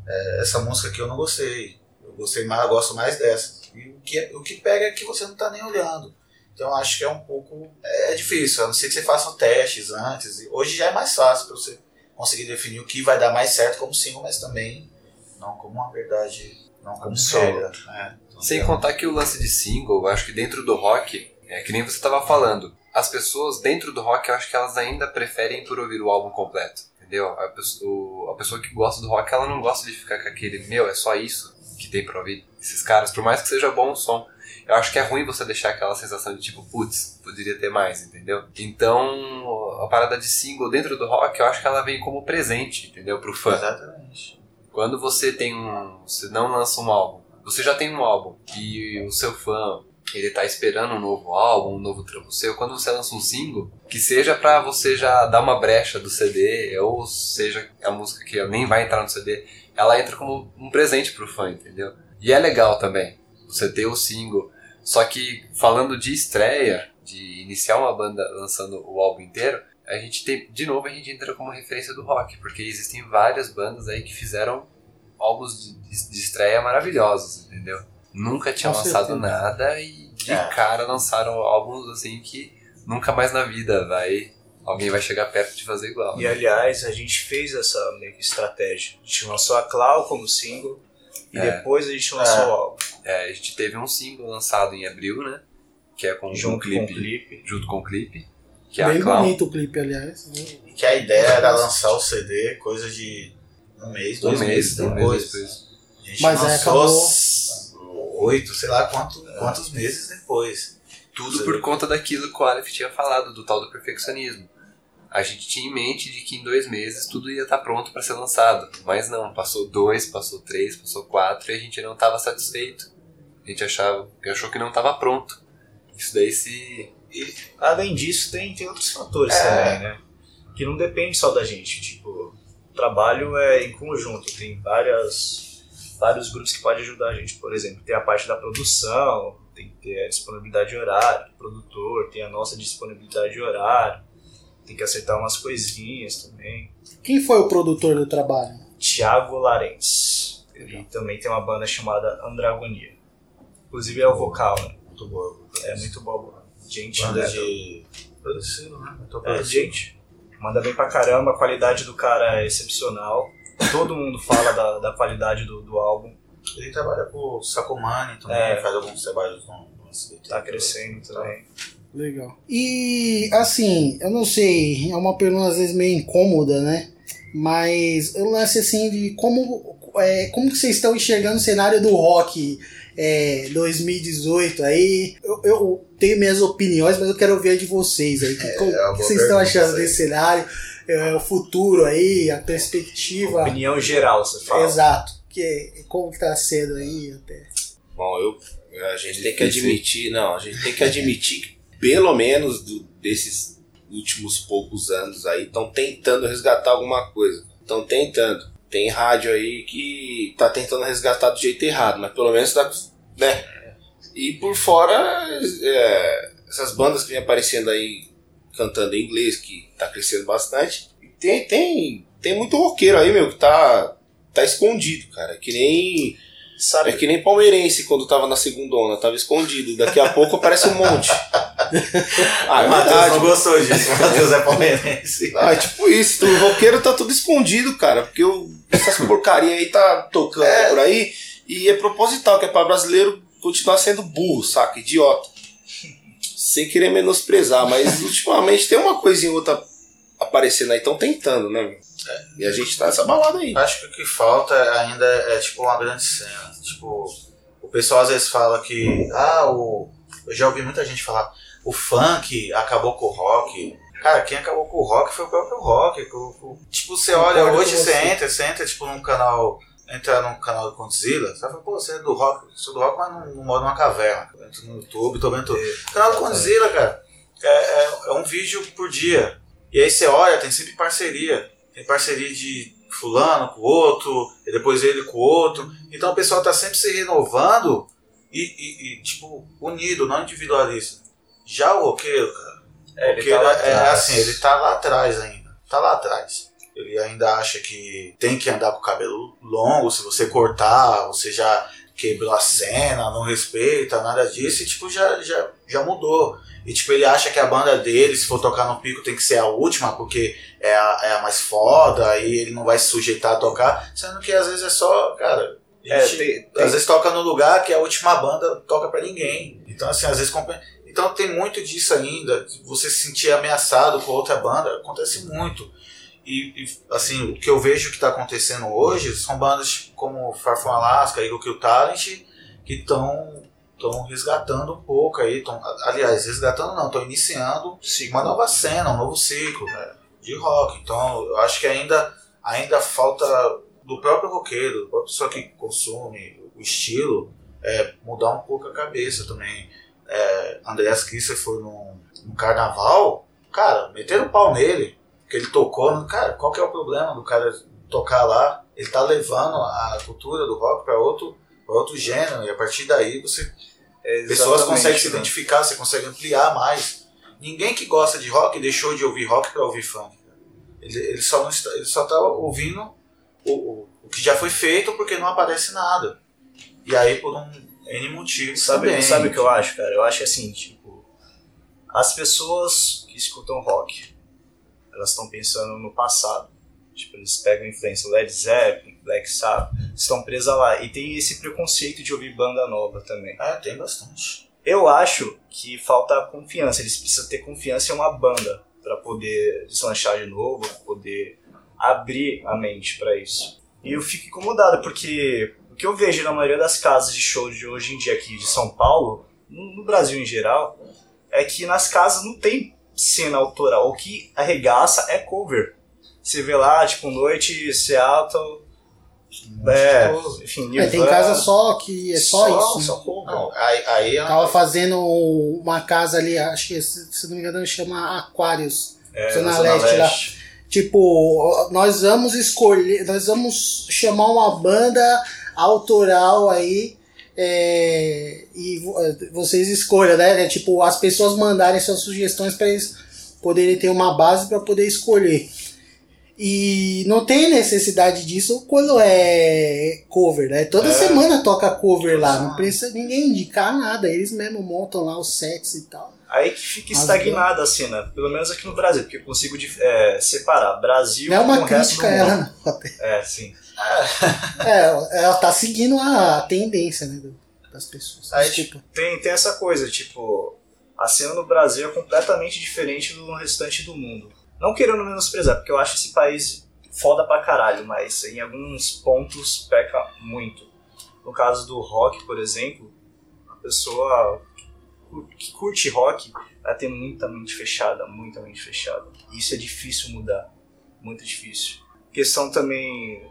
é, essa música aqui eu não gostei. Eu gostei mais, eu gosto mais dessa. E o que, o que pega é que você não tá nem olhando. Então acho que é um pouco. É difícil, a não ser que você faça testes antes. E Hoje já é mais fácil pra você conseguir definir o que vai dar mais certo como single, mas também não como uma verdade. Não como regra. É, então, Sem é- contar que o lance de single, eu acho que dentro do rock, é que nem você tava falando, as pessoas dentro do rock, eu acho que elas ainda preferem por ouvir o álbum completo, entendeu? A pessoa, a pessoa que gosta do rock, ela não gosta de ficar com aquele, meu, é só isso que tem pra ouvir esses caras, por mais que seja bom o som. Eu acho que é ruim você deixar aquela sensação de tipo, putz, poderia ter mais, entendeu? Então, a parada de single dentro do rock, eu acho que ela vem como presente, entendeu? Pro fã. Exatamente. Quando você tem um. Você não lança um álbum, você já tem um álbum e o seu fã ele tá esperando um novo álbum, um novo trampo seu. Quando você lança um single, que seja pra você já dar uma brecha do CD, ou seja a música que nem vai entrar no CD, ela entra como um presente pro fã, entendeu? E é legal também você ter o single. Só que falando de estreia, de iniciar uma banda lançando o álbum inteiro, a gente tem, de novo, a gente entra como referência do rock, porque existem várias bandas aí que fizeram álbuns de- de estreia maravilhosos, entendeu? Nunca tinham Com lançado certeza. nada e de É. cara lançaram álbuns assim que nunca mais na vida vai alguém vai chegar perto de fazer igual. E né? aliás, a gente fez essa meio que estratégia. A gente lançou a Clau como single e É. depois a gente lançou É. o álbum. É, a gente teve um single lançado em abril, né? Que é com junto um clipe, com o clipe. junto com o clipe, que é Bem a Clown. bonito o clipe, aliás. né? E que a ideia era lançar o CD coisa de um mês, dois Um mês, meses um mês depois. depois. A gente Mas lançou acabou- oito, sei lá quanto, quantos meses depois. Tudo por conta daquilo que o Aleph tinha falado, do tal do perfeccionismo. A gente tinha em mente de que em dois meses tudo ia estar pronto para ser lançado. Mas não, passou dois, passou três, passou quatro e a gente não estava satisfeito. A gente achava, achou que não estava pronto. Isso daí se. E, além disso, tem, tem outros fatores É. também, né? Que não depende só da gente. Tipo, o trabalho é em conjunto. Tem várias, vários grupos que podem ajudar a gente. Por exemplo, tem a parte da produção, tem que ter a disponibilidade de horário do produtor, tem a nossa disponibilidade de horário, tem que acertar umas coisinhas também. Quem foi o produtor do trabalho? Tiago Larens. Ele também tem uma banda chamada Andragonia. Inclusive é o vocal, né? Muito boa. É muito boa. Gente, Banda né? de. Progressivo, né? Muito É, gente, manda bem pra caramba, a qualidade do cara é excepcional. Todo mundo fala da, da qualidade do, do álbum, Ele trabalha com o Sacomani também, É. faz alguns trabalhos no, no SBT. tá crescendo também. Legal. E assim, eu não sei, é uma pergunta às vezes meio incômoda, né? Mas eu lance assim de como, é, como que vocês estão enxergando o cenário do rock é, 2018 aí. Eu, eu tenho minhas opiniões, mas eu quero ouvir a de vocês aí. Que, como- é o que boa vocês estão achando desse cenário? É, o futuro aí, a perspectiva. Opinião geral, você fala. Exato. Que, como que tá sendo aí até. Bom, eu, a gente tem que admitir, não, a gente tem que admitir que pelo menos do- desses últimos poucos anos aí estão tentando resgatar alguma coisa. Estão tentando. Tem rádio aí que tá tentando resgatar do jeito errado, mas pelo menos tá, né? E por fora, é, essas bandas que vem aparecendo aí cantando em inglês, que tá crescendo bastante. E Tem, tem, tem muito roqueiro aí, meu, que tá, tá escondido, cara. Que nem. Sabe, É que nem palmeirense quando tava na segunda onda, tava escondido. Daqui a pouco aparece um monte. Ah, é Matheus não gostou disso. Matheus é palmeirense. Ah, é tipo isso, o roqueiro tá tudo escondido, cara, porque o, essas porcaria aí tá tocando por aí e é proposital, que é pra brasileiro continuar sendo burro, saca? Idiota. Sem querer menosprezar, mas ultimamente tem uma coisinha ou outra aparecendo aí, estão tentando, né? meu? E a gente tá nessa balada aí. Acho que o que falta ainda é, tipo uma grande cena. Tipo, o pessoal às vezes fala que. Ah, o. Eu já ouvi muita gente falar, o funk acabou com o rock. Cara, quem acabou com o rock foi o próprio rock. O- tipo, você olha, hoje você. entra, você entra tipo num canal. Entra num canal do Condzilla, você fala, pô, você é do rock, sou do rock, mas não, não moro numa caverna. Eu entro no YouTube, tô vendo tudo. O canal do Condzilla, cara, é, é, é um vídeo por dia. E aí você olha, tem sempre parceria. Tem parceria de fulano com o outro, e depois ele com o outro. Então o pessoal tá sempre se renovando e, e- e, tipo, unido, não individualista. Já o roqueiro, cara, É, ele porque tá é atrás. assim, ele tá lá atrás ainda. Tá lá atrás. Ele ainda acha que tem que andar com o cabelo longo, se você cortar, você já quebrou a cena, não respeita, nada disso, e tipo, já, já, já mudou. E tipo, ele acha que a banda dele, se for tocar no pico, tem que ser a última, porque é a, é a mais foda, aí ele não vai se sujeitar a tocar, sendo que às vezes é só, cara. É, gente- tem- tem- às vezes toca no lugar que a última banda toca pra ninguém. Então, assim, às vezes. Então tem muito disso ainda. Você se sentir ameaçado com outra banda, acontece muito. E, e, assim, o que eu vejo que está acontecendo hoje são bandas como Far From Alaska e Kill Talent que estão estão resgatando um pouco aí. Tão, aliás, resgatando não, estão iniciando uma nova cena, um novo ciclo né, de rock. Então eu acho que ainda, ainda falta do próprio roqueiro, da própria pessoa que consome o estilo, é, mudar um pouco a cabeça também. É, Andreas Kisser foi num, num carnaval, cara, meteram o pau nele, que ele tocou. Cara, qual que é o problema do cara tocar lá? Ele tá levando a cultura do rock para outro, pra outro gênero, e a partir daí você É, pessoas exatamente, conseguem se né? identificar, você consegue ampliar mais. Ninguém que gosta de rock deixou de ouvir rock para ouvir funk. Ele, ele só não está, ele só tá ouvindo o, o, o que já foi feito porque não aparece nada. E aí por um N motivo Sabe, também. sabe o que eu acho, cara? Eu acho que assim, tipo, as pessoas que escutam rock, elas estão pensando no passado. Tipo, eles pegam influência Led Zeppelin, Black Sabbath, estão presas lá. E tem esse preconceito de ouvir banda nova também. É, tem bastante. Eu acho que falta confiança. Eles precisam ter confiança em uma banda para poder deslanchar de novo, poder abrir a mente para isso. E eu fico incomodado porque o que eu vejo na maioria das casas de show de hoje em dia aqui de São Paulo, no Brasil em geral, é que nas casas não tem cena autoral. O que arregaça é cover. Você vê lá, tipo, Noite, Seattle, é, enfim, É, tem casa só que é só, isso. Só cover. Não, aí, aí é Tava fazendo uma casa ali, acho que se não me engano chama Aquarius. É, Zona Zona Leste lá. Leste. Tipo, nós vamos escolher, nós vamos chamar uma banda autoral aí é, e vo- vocês escolham, né? É, tipo, as pessoas mandarem suas sugestões para eles poderem ter uma base para poder escolher. E não tem necessidade disso quando é cover, né? Toda É. semana toca cover lá, não semana. precisa ninguém indicar nada, eles mesmo montam lá os sets e tal. Aí que fica estagnada a cena, pelo menos aqui no Brasil, porque eu consigo é, separar Brasil Não é com uma o resto do crítica mundo. ela, não. É, sim. É, ela tá seguindo a tendência, né, das pessoas. Aí, Desculpa. Tem, tem essa coisa, tipo, a cena no Brasil é completamente diferente do restante do mundo. Não querendo menosprezar, porque eu acho esse país foda pra caralho, mas em alguns pontos peca muito. No caso do rock, por exemplo, a pessoa que curte rock, ela tem muita mente fechada, muita mente fechada. Isso é difícil mudar, muito difícil. Questão também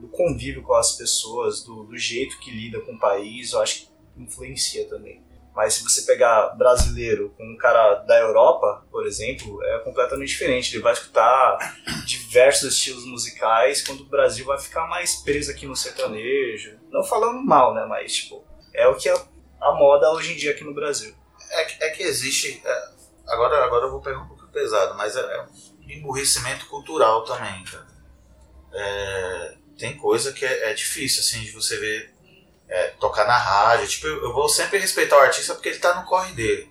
do convívio com as pessoas, do, do jeito que lida com o país, eu acho que influencia também. Mas se você pegar brasileiro com um cara da Europa, por exemplo, é completamente diferente. Ele vai escutar diversos estilos musicais, quando o Brasil vai ficar mais preso aqui no sertanejo. Não falando mal, né? Mas, tipo, é o que é a moda hoje em dia aqui no Brasil. É, é que existe. é, agora, agora eu vou pegar um pouco pesado, mas é, é um emburrecimento cultural também, cara. É, tem coisa que é, é difícil, assim, de você ver é, tocar na rádio. Tipo, eu, eu vou sempre respeitar o artista porque ele tá no corre dele.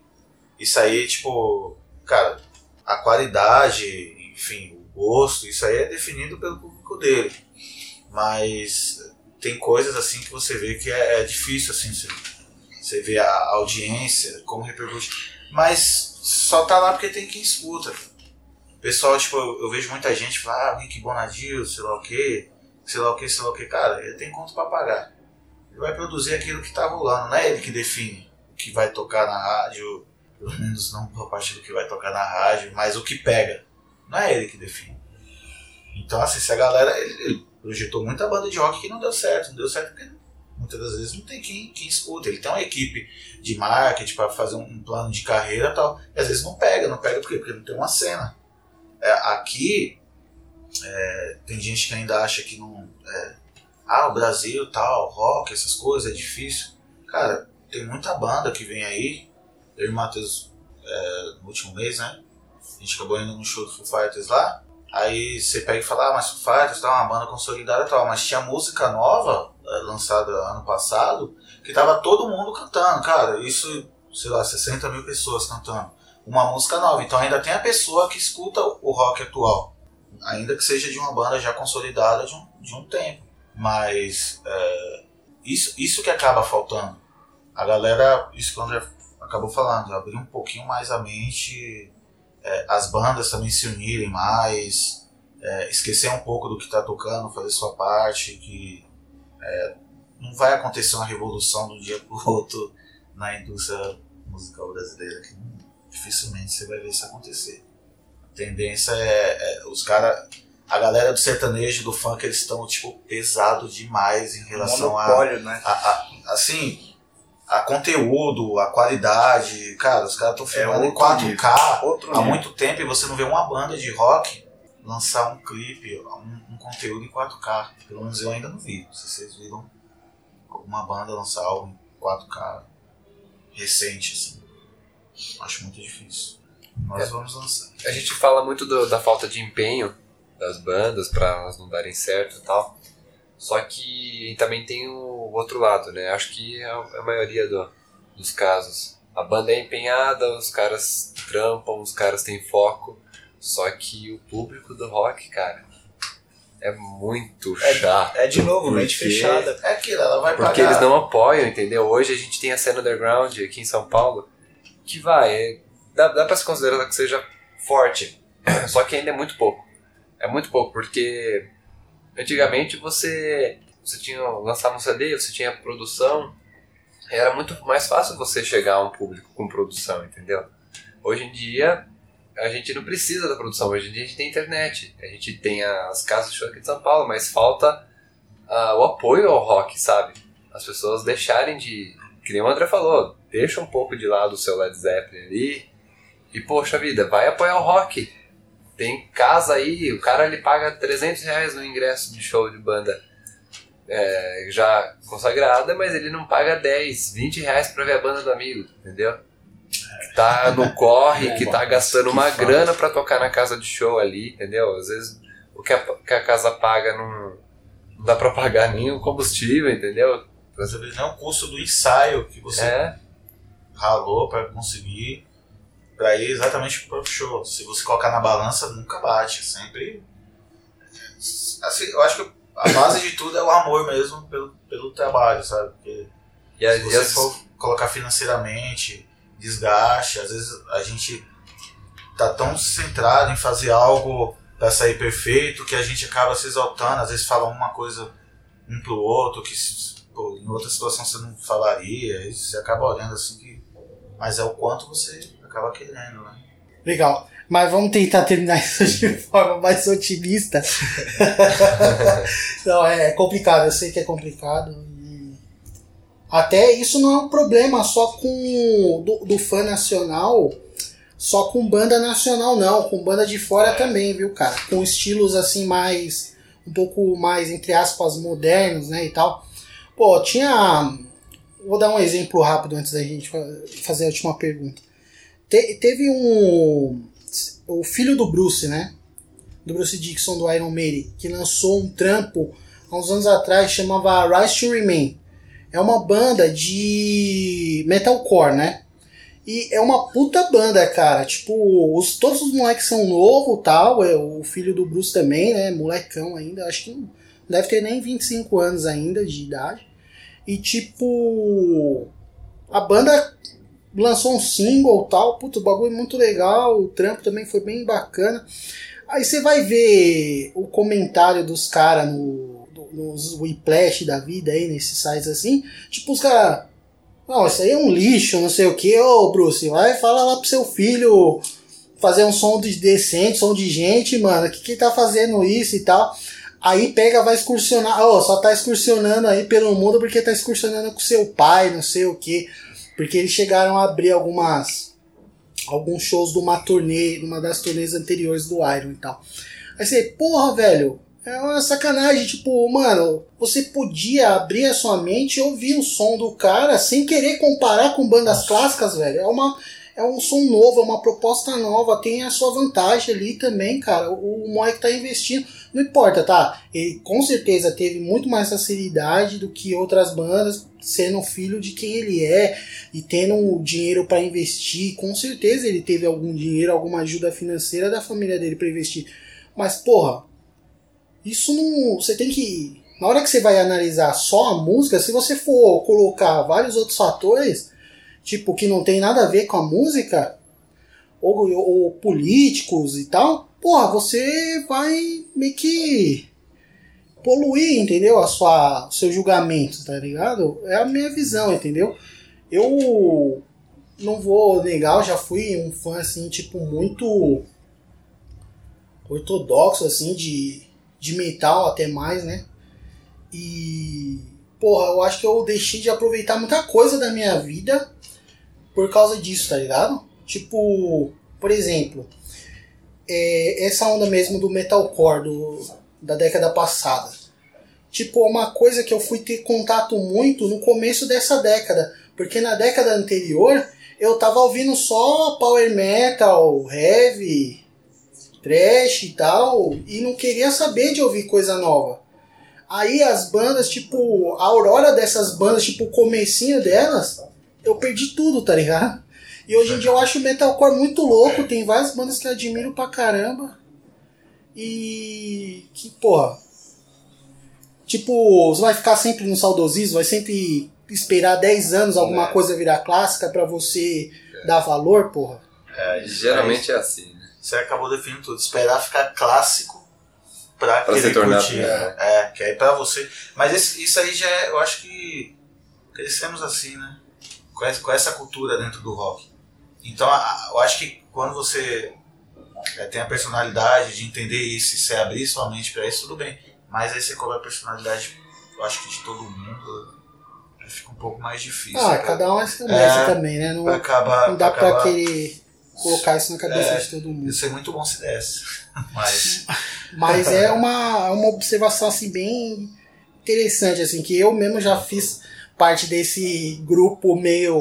Isso aí, tipo, cara, a qualidade, enfim, o gosto, isso aí é definido pelo público dele. Mas tem coisas assim que você vê que é, é difícil, assim, você, você vê a audiência, como repercute. Mas só tá lá porque tem quem escuta. Pessoal, tipo, eu, eu vejo muita gente falar, ah, Rick Bonadio, sei lá o que, sei lá o que, sei lá o que. Cara, ele tem conta pra pagar. Ele vai produzir aquilo que tá rolando, não é ele que define o que vai tocar na rádio, pelo menos não por parte do que vai tocar na rádio, mas o que pega. Não é ele que define. Então, assim, se a galera. Ele, ele projetou muita banda de rock que não deu certo. Não deu certo porque muitas das vezes não tem quem, quem escuta. Ele tem uma equipe de marketing para fazer um plano de carreira e tal. E às vezes não pega. Não pega por quê? Porque não tem uma cena. É, aqui, é, tem gente que ainda acha que não. É, ah, o Brasil tal, rock, essas coisas, é difícil. Cara, tem muita banda que vem aí. Eu e o Matheus, é, no último mês, né? A gente acabou indo no show do Foo Fighters lá. Aí você pega e fala, ah, mas Foo Fighters tá uma banda consolidada e tal. Mas tinha música nova, é, lançada ano passado, que tava todo mundo cantando, cara. Isso, sei lá, 60 mil pessoas cantando. Uma música nova. Então ainda tem a pessoa que escuta o rock atual. Ainda que seja de uma banda já consolidada de um, de um tempo. Mas é, isso, isso que acaba faltando. A galera, isso que o André acabou falando, abrir um pouquinho mais a mente, é, as bandas também se unirem mais, é, esquecer um pouco do que está tocando, fazer sua parte, que é, não vai acontecer uma revolução de um dia pro outro na indústria musical brasileira, que dificilmente você vai ver isso acontecer. A tendência é, é os caras, a galera do sertanejo, do funk, eles estão tipo pesado demais em relação a né? a, a- assim, a conteúdo, a qualidade, cara, os caras estão filmando em outro 4K Outro há nível. muito tempo e você não vê uma banda de rock lançar um clipe, um, um conteúdo em 4K. Pelo menos eu ainda não vi. Se vocês viram alguma banda lançar algo em 4K recente, assim. Acho muito difícil. Nós É. vamos lançar. A gente fala muito do- da falta de empenho das bandas pra elas não darem certo e tal. Só que também tem o outro lado, né? Acho que é a a maioria do- dos casos. A banda é empenhada, os caras trampam, os caras têm foco. Só que o público do rock, cara, é muito chato. É de novo, mente Porque- fechada. É aquilo, ela vai Porque pagar. eles não apoiam, entendeu? Hoje a gente tem a cena underground aqui em São Paulo que vai, é- dá, dá pra se considerar que seja forte, só que ainda é muito pouco. É muito pouco, porque antigamente você, você tinha lançava um CD, você tinha produção, era muito mais fácil você chegar a um público com produção, entendeu? Hoje em dia a gente não precisa da produção, hoje em dia a gente tem internet, a gente tem as casas de show aqui de São Paulo, mas falta ah, o apoio ao rock, sabe? As pessoas deixarem de. Que nem o André falou, deixa um pouco de lado o seu Led Zeppelin ali. E, poxa vida, vai apoiar o rock. Tem casa aí, o cara ele paga 300 reais no ingresso de show de banda é, já consagrada, mas ele não paga 10, 20 reais pra ver a banda do amigo, entendeu? Que tá no corre, que tá gastando uma grana pra tocar na casa de show ali, entendeu? Às vezes o que a, que a casa paga não, não dá pra pagar nem o combustível, entendeu? Às vezes não é o custo do ensaio que você É, ralou pra conseguir pra ir exatamente pro show. Se você colocar na balança, nunca bate. Sempre. Assim, eu acho que a base de tudo é o amor mesmo pelo, pelo trabalho, sabe? Porque e, a- se você as- for colocar financeiramente, desgaste, às vezes a gente tá tão centrado em fazer algo pra sair perfeito que a gente acaba se exaltando, às vezes fala uma coisa um pro outro que pô, em outra situação você não falaria, e você acaba olhando assim que. Mas é o quanto você acaba querendo, né? Legal. Mas vamos tentar terminar isso de forma mais otimista. Não, é complicado, eu sei que é complicado. Até isso não é um problema só com do, do fã nacional, só com banda nacional não, com banda de fora também, viu, cara? Com estilos assim mais um pouco mais entre aspas modernos, né, e tal. Pô, tinha vou dar um exemplo rápido antes da gente fa- fazer a última pergunta. Te- teve um o filho do Bruce, né? Do Bruce Dixon do Iron Maiden, que lançou um trampo há uns anos atrás chamava Rise to Remain. É uma banda de metalcore, né? E é uma puta banda, cara. Tipo, os, todos os moleques são novos tal. É, o filho do Bruce também, né? Molecão ainda. Acho que não deve ter nem 25 anos ainda de idade. E tipo. A banda lançou um single tal. Puta, o bagulho muito legal. O trampo também foi bem bacana. Aí você vai ver o comentário dos caras no, no- nos Whiplash da vida aí, nesses sites assim. Tipo, os caras. Não, isso aí é um lixo, não sei o que. Ô, Bruce, vai falar lá pro seu filho fazer um som de decente, som de gente, mano. Que que tá fazendo isso e tal. Aí pega, vai excursionar. Ô, só tá excursionando aí pelo mundo porque tá excursionando com seu pai, não sei o que. Porque eles chegaram a abrir algumas. Alguns shows de uma turnê, de uma das turnês anteriores do Iron e tal. Aí você, porra, velho, é uma sacanagem. Tipo, mano, você podia abrir a sua mente e ouvir o som do cara sem querer comparar com bandas clássicas, velho. É uma. É um som novo, é uma proposta nova, tem a sua vantagem ali também, cara. O, o moleque tá investindo. Não importa, tá? Ele com certeza teve muito mais facilidade do que outras bandas, sendo filho de quem ele é e tendo dinheiro para investir. Com certeza ele teve algum dinheiro, alguma ajuda financeira da família dele para investir. Mas, porra, isso não. Você tem que. Na hora que você vai analisar só a música, se você for colocar vários outros fatores, tipo, que não tem nada a ver com a música, ou, ou políticos e tal, porra, você vai meio que poluir, entendeu? A sua, seu julgamento, tá ligado? É a minha visão, entendeu? Eu não vou negar, eu já fui um fã, assim, tipo, muito ortodoxo, assim, de, de metal até mais, né? E, porra, eu acho que eu deixei de aproveitar muita coisa da minha vida por causa disso, tá ligado? Tipo, por exemplo, é, essa onda mesmo do metalcore do, da década passada. Tipo, uma coisa que eu fui ter contato muito no começo dessa década. Porque na década anterior eu tava ouvindo só power metal, heavy, trash e tal, e não queria saber de ouvir coisa nova. Aí as bandas, tipo, a aurora dessas bandas, tipo, o comecinho delas, eu perdi tudo, tá ligado? E hoje em dia eu acho o metalcore muito louco, tem várias bandas que eu admiro pra caramba. E que, porra, tipo, você vai ficar sempre no saudosismo, vai sempre esperar 10 anos alguma É. coisa virar clássica pra você dar valor, porra. É, Geralmente é assim, né? Você acabou definindo tudo. Esperar ficar clássico pra, Pra querer se tornar- curtir. é. É, que aí pra você. Mas esse- isso aí já é, eu acho que crescemos assim, né? Com essa, cultura dentro do rock. Então eu acho que quando você é, tem a personalidade de entender isso e se abrir sua mente pra isso, tudo bem. Mas aí você cobra a personalidade, eu acho que de todo mundo, fica um pouco mais difícil. Ah, pra- cada um é seu É, também, né? Não, acabar, não dá pra pra acabar- querer colocar isso na cabeça É. de todo mundo. Ia ser muito bom se desse. Mas. Mas é uma, é uma observação assim bem interessante, assim, que eu mesmo já fiz parte desse grupo meio,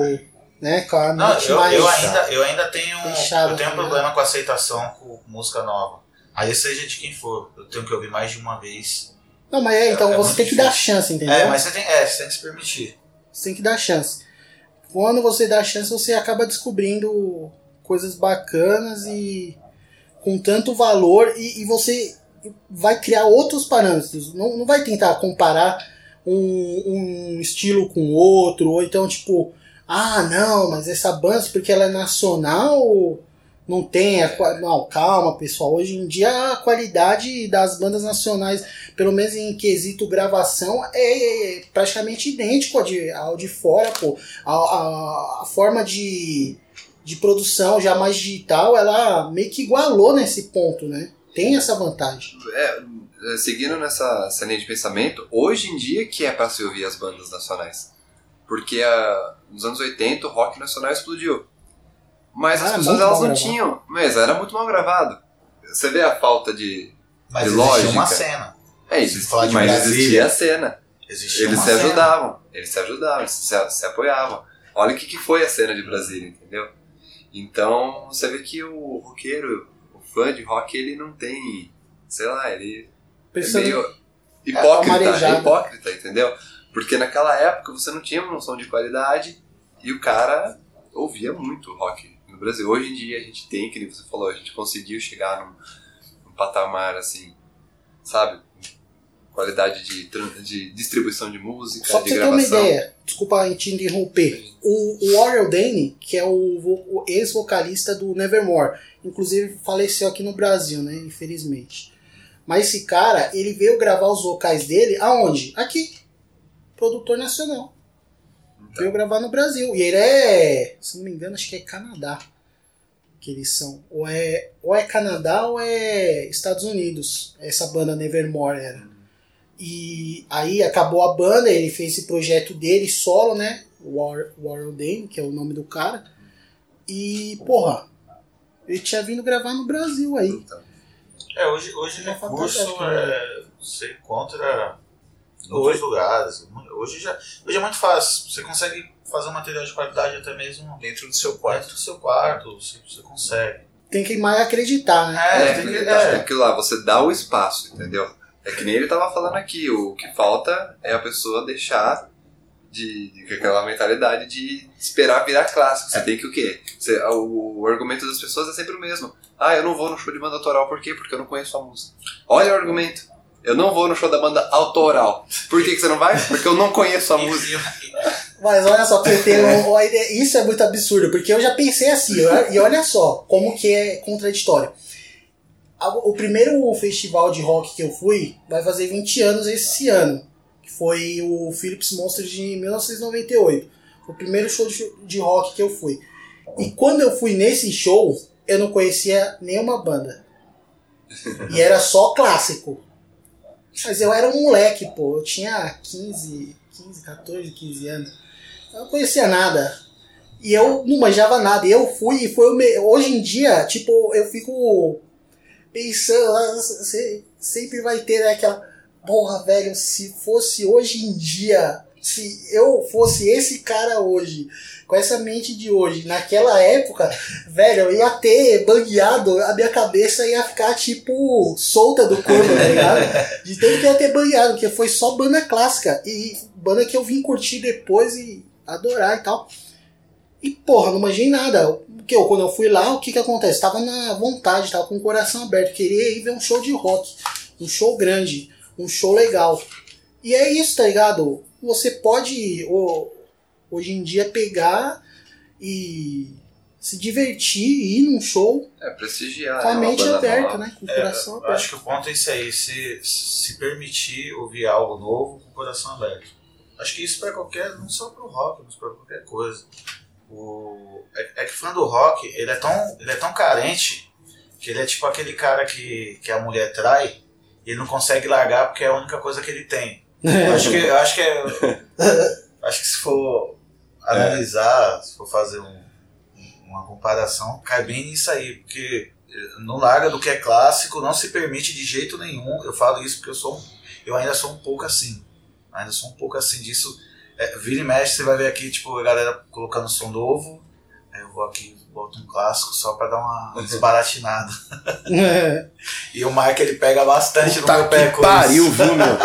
né, com a Não, eu, mais... eu ainda, eu ainda tenho, fechada, eu tenho um tá problema com aceitação com música nova. Aí seja de quem for, eu tenho que ouvir mais de uma vez. Não, mas é, então É você muito tem que dar difícil. chance, entendeu? É, mas você tem, é, você tem que se permitir. Você tem que dar chance. Quando você dá chance, você acaba descobrindo coisas bacanas e com tanto valor e, e você vai criar outros parâmetros. Não, não vai tentar comparar um, um estilo com outro, ou então tipo, ah não, mas essa banda, porque ela é nacional, não tem a qua- Não, calma pessoal, hoje em dia a qualidade das bandas nacionais, pelo menos em quesito gravação, é praticamente idêntico ao de, ao de fora, pô. A, a, a forma de, de produção já mais digital, ela meio que igualou nesse ponto, né? Tem essa vantagem. É, é, seguindo nessa, essa linha de pensamento, hoje em dia que é pra se ouvir as bandas nacionais. Porque ah, nos anos 80 o rock nacional explodiu. Mas Ah, as é pessoas elas não gravado. tinham. Mas era muito mal gravado. Você vê a falta de. Mas de existia lógica. uma cena. É, de mas Brasília, existia a cena. Existia Eles uma se cena. ajudavam. Eles se ajudavam, eles se, se apoiavam. Olha o que, que foi a cena de Brasília, entendeu? Então você vê que o roqueiro, fã de rock, ele não tem. Sei lá, ele é Pensando- meio hipócrita, é hipócrita, entendeu? Porque naquela época você não tinha uma noção de qualidade e o cara ouvia muito rock no Brasil. Hoje em dia a gente tem, que nem você falou, a gente conseguiu chegar num, num patamar assim, sabe? Qualidade de, de distribuição de música, Só pra de você ter uma gravação. ideia, desculpa te interromper. O, o Warren Dane, que é o, o ex-vocalista do Nevermore, inclusive faleceu aqui no Brasil, né? Infelizmente. Mas esse cara, ele veio gravar os vocais dele aonde? Aqui. Produtor nacional. Veio gravar no Brasil. E ele é, se não me engano, acho que é Canadá. Que eles são. Ou é, ou é Canadá ou é Estados Unidos. Essa banda Nevermore era. E aí acabou a banda, ele fez esse projeto dele solo, né? War, Warren Dane, que é o nome do cara. E, porra, ele tinha vindo gravar no Brasil aí. É, hoje, hoje Uma recurso fantástica, é, você encontra em outros lugares. Hoje, já, hoje é muito fácil. Você consegue fazer um material de qualidade até mesmo Dentro do seu dentro quarto. do seu quarto. Você, você consegue. Tem que mais acreditar, né? É, É, tem que, porque é. aquilo lá, você dá o espaço, entendeu? É que nem ele tava falando aqui, o que falta é a pessoa deixar de, de aquela mentalidade de esperar virar clássico. Você tem que o quê? Você- o, o argumento das pessoas é sempre o mesmo. Ah, eu não vou no show de banda autoral, por quê? Porque eu não conheço a música. Olha o argumento. Eu não vou no show da banda autoral. Por que, que você não vai? Porque eu não conheço a música. Mas olha só, isso é muito absurdo, porque eu já pensei assim, e olha só como que é contraditório. O primeiro festival de rock que eu fui vai fazer 20 anos esse ano, que foi o Philips Monsters de 1998. Foi o primeiro show de, de rock que eu fui. E quando eu fui nesse show, eu não conhecia nenhuma banda. E era só clássico. Mas eu era um moleque, pô. Eu tinha 15, 15, 14, 15 anos. Eu não conhecia nada. E eu não manjava nada. E eu fui e foi o me... Hoje em dia, tipo, eu fico pensando, ah, se- sempre vai ter né, aquela. Porra, velho, se fosse hoje em dia, se eu fosse esse cara hoje, com essa mente de hoje, naquela época, velho, eu ia ter bangueado, a minha cabeça ia ficar tipo solta do corpo, tá ligado? De tanto que ia ter bangueado, porque foi só banda clássica. E banda que eu vim curtir depois e adorar e tal. E porra, não manjei nada. Porque eu, quando eu fui lá, o que que acontece? Tava na vontade, tava com o coração aberto. Queria ir ver um show de rock. Um show grande. Um show legal. E é isso, tá ligado? Você pode ho- hoje em dia pegar e se divertir e ir num show É, prestigiar. com a né, mente banda aberta, nova. né? Com o É, coração aberto. acho que o ponto é isso aí, se, se permitir ouvir algo novo com o coração aberto. Acho que isso para qualquer, não só pro rock, mas para qualquer coisa. O, é, é que fã do rock, ele é, tão, ele é tão carente que ele é tipo aquele cara que, que a mulher trai e ele não consegue largar porque é a única coisa que ele tem. Eu acho que, eu acho que é. Acho que se for analisar, se for fazer um- uma comparação, cai bem nisso aí, porque não larga do que é clássico, não se permite de jeito nenhum. Eu falo isso porque eu sou, eu ainda sou um pouco assim, ainda sou um pouco assim disso. É, vira e mexe, você vai ver aqui tipo a galera colocando som novo. Aí eu vou aqui boto um clássico só pra dar uma desbaratinada. E o Mark ele pega bastante no meu Puta pé com pariu, viu, meu?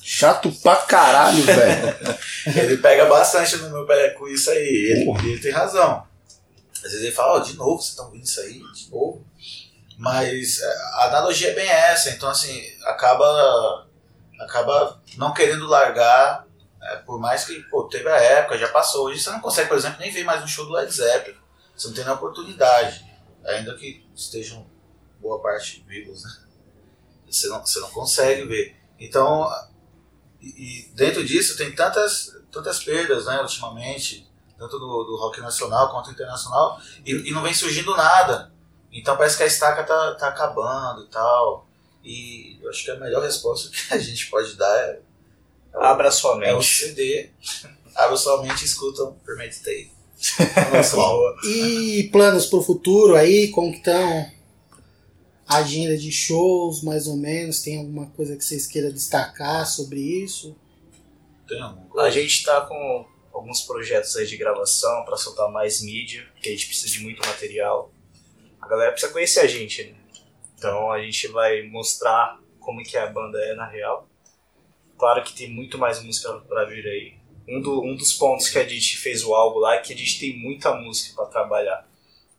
Chato pra caralho, velho. Ele pega bastante no meu pé com isso aí. Ele, ele tem razão. Às vezes ele fala, ó, de novo, vocês estão ouvindo isso aí? De novo? Mas é, a analogia é bem essa, então assim, acaba, acaba não querendo largar, é, por mais que, pô, teve a época, já passou. Hoje você não consegue, por exemplo, nem ver mais um show do Led Zeppelin. Você não tem nem oportunidade. Ainda que estejam boa parte vivos, né? Você não, você não consegue ver. Então, e, e dentro disso tem tantas, tantas perdas, né, ultimamente, tanto do, do rock nacional quanto internacional, e, e não vem surgindo nada. Então parece que a estaca tá, tá acabando e tal. E eu acho que a melhor resposta que a gente pode dar é, Abra sua é o mente. CD. abram sua mente e escutam Premeditate. Nosso álbum. E planos pro futuro aí, como que estão? Agenda de shows, mais ou menos. Tem alguma coisa que vocês queiram destacar sobre isso? Tem alguma A gente tá com alguns projetos aí de gravação pra soltar mais mídia, porque a gente precisa de muito material. A galera precisa conhecer a gente, né? Então a gente vai mostrar como que a banda é na real. Claro que tem muito mais música pra vir aí. Um, do- um dos pontos que a gente fez o álbum lá é que a gente tem muita música pra trabalhar.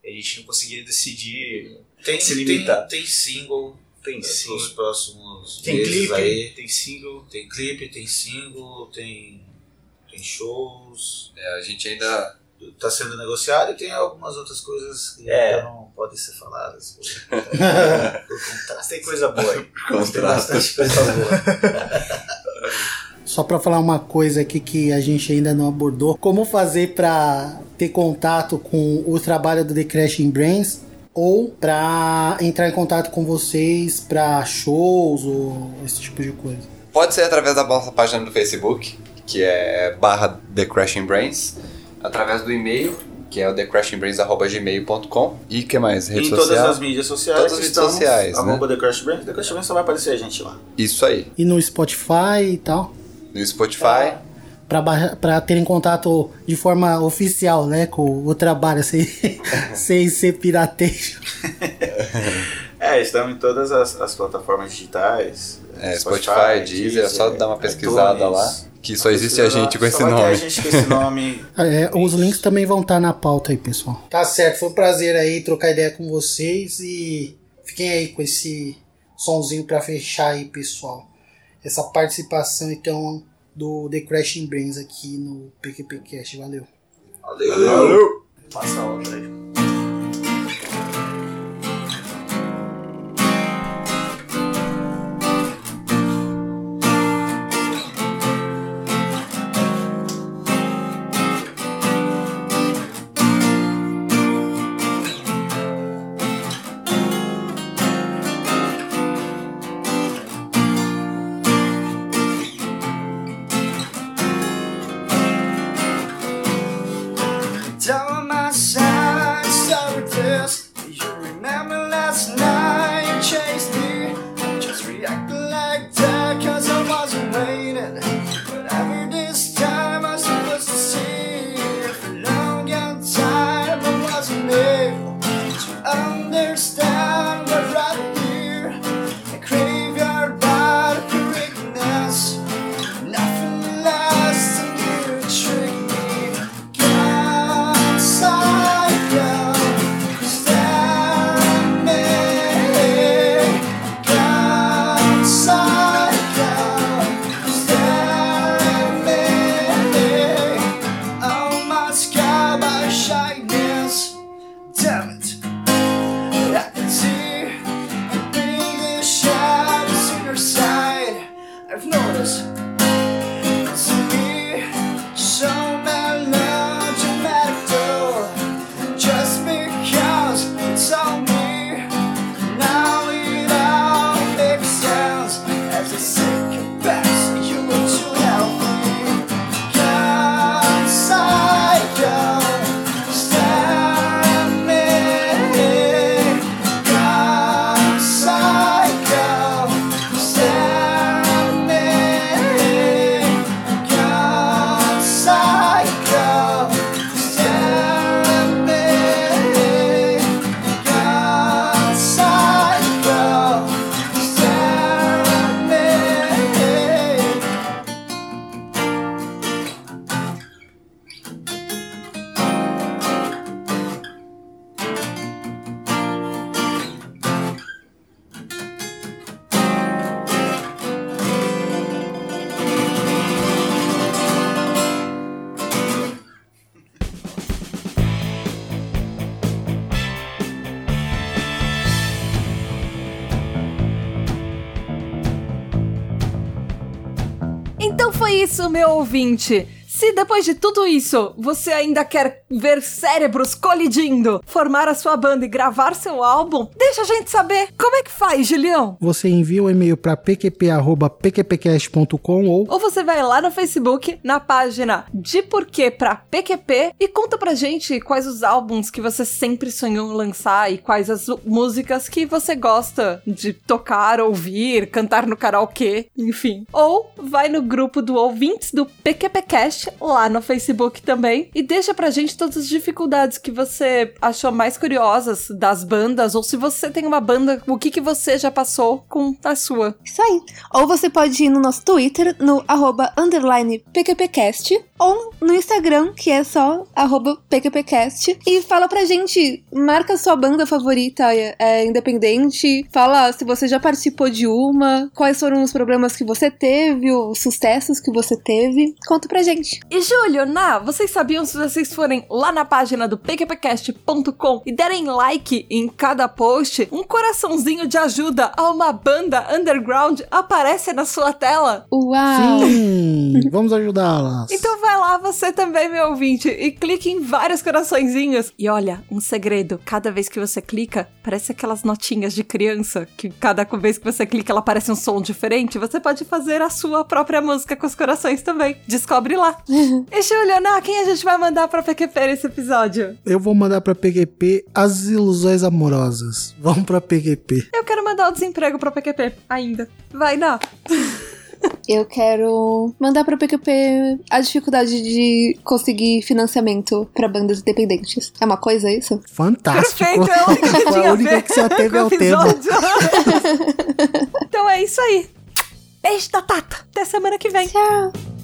A gente não conseguia decidir. Tem, se tem, limitar. tem single Tem para os single, próximos tem meses clipe, aí. tem single. Tem clipe, tem single, tem, tem shows. É, a gente ainda. Tá sendo negociado e tem algumas outras coisas que É. ainda não podem ser faladas. Por, tem coisa boa aí. Tem Contraste. bastante coisa boa. Só pra falar uma coisa aqui que a gente ainda não abordou, como fazer pra ter contato com o trabalho do The Crashing Brains ou pra entrar em contato com vocês pra shows ou esse tipo de coisa. Pode ser através da nossa página do Facebook, que é barra The Crashing Brains, através do e-mail, que é o thecrashingbrains.gmail.com e que mais? Rede em social? todas as mídias sociais. Todas as redes estamos, sociais, né? Arroba The Crash Brand. The Crash Brand só vai aparecer a gente lá. Isso aí. E no Spotify e tal. No Spotify. Pra, barra- pra terem contato de forma oficial, né? Com o trabalho, sem, sem ser pirateio. É, estamos em todas as, as plataformas digitais. É, Spotify, Deezer, é só dar uma pesquisada iTunes. lá. Que só existe a gente com esse nome. a gente com esse nome. É, os links também vão estar na pauta aí, pessoal. Tá certo, foi um prazer aí trocar ideia com vocês e fiquem aí com esse sonzinho pra fechar aí, pessoal. Essa participação então do The Crashing Brains aqui no PQP Cast. Valeu. Valeu. Passa a outra aí. Meu ouvinte. Se depois de tudo isso você ainda quer ver cérebros colidindo, formar a sua banda e gravar seu álbum, deixa a gente saber. Como é que faz, Julião? Você envia o e-mail para pqp.pqpcast.com ou Ou você vai lá no Facebook, na página de porquê pra PQP e conta pra gente quais os álbuns que você sempre sonhou em lançar e quais as músicas que você gosta de tocar, ouvir, cantar no karaokê, enfim. Ou vai no grupo do ouvintes do PQPcast lá no Facebook também e deixa pra gente todas as dificuldades que você achou mais curiosas das bandas ou se você tem uma banda, o que que você já passou com a sua. Isso aí. Ou você pode ir no nosso Twitter, no arroba underline PQPcast, ou no Instagram, que é só arroba PQPcast, e fala pra gente, marca sua banda favorita é, é, independente, fala se você já participou de uma, quais foram os problemas que você teve, os sucessos que você teve, conta pra gente. E Júlio, Ná, vocês sabiam se vocês forem lá na página do pqpcast.com e derem like em cada post, um coraçãozinho de ajuda a uma banda underground aparece na sua tela? Uau! Sim, vamos ajudá-las. Então vai lá você também, meu ouvinte, e clique em vários coraçõezinhos. E olha, um segredo, cada vez que você clica, parece aquelas notinhas de criança, que cada vez que você clica ela parece um som diferente. Você pode fazer a sua própria música com os corações também. Descobre lá. e Júlio, Ná, quem a gente vai mandar pra PQP nesse episódio? Eu vou mandar pra PQP as ilusões amorosas. Vamos pra PQP. Eu quero mandar o desemprego pra PQP ainda. Vai, Ná. Eu quero mandar pra PQP a dificuldade de conseguir financiamento pra bandas independentes. É uma coisa isso? Fantástico. Perfeito, é a única que tinha a única que você teve é o tema. episódio. então é isso aí. Beijo da Tata. Até semana que vem. Tchau!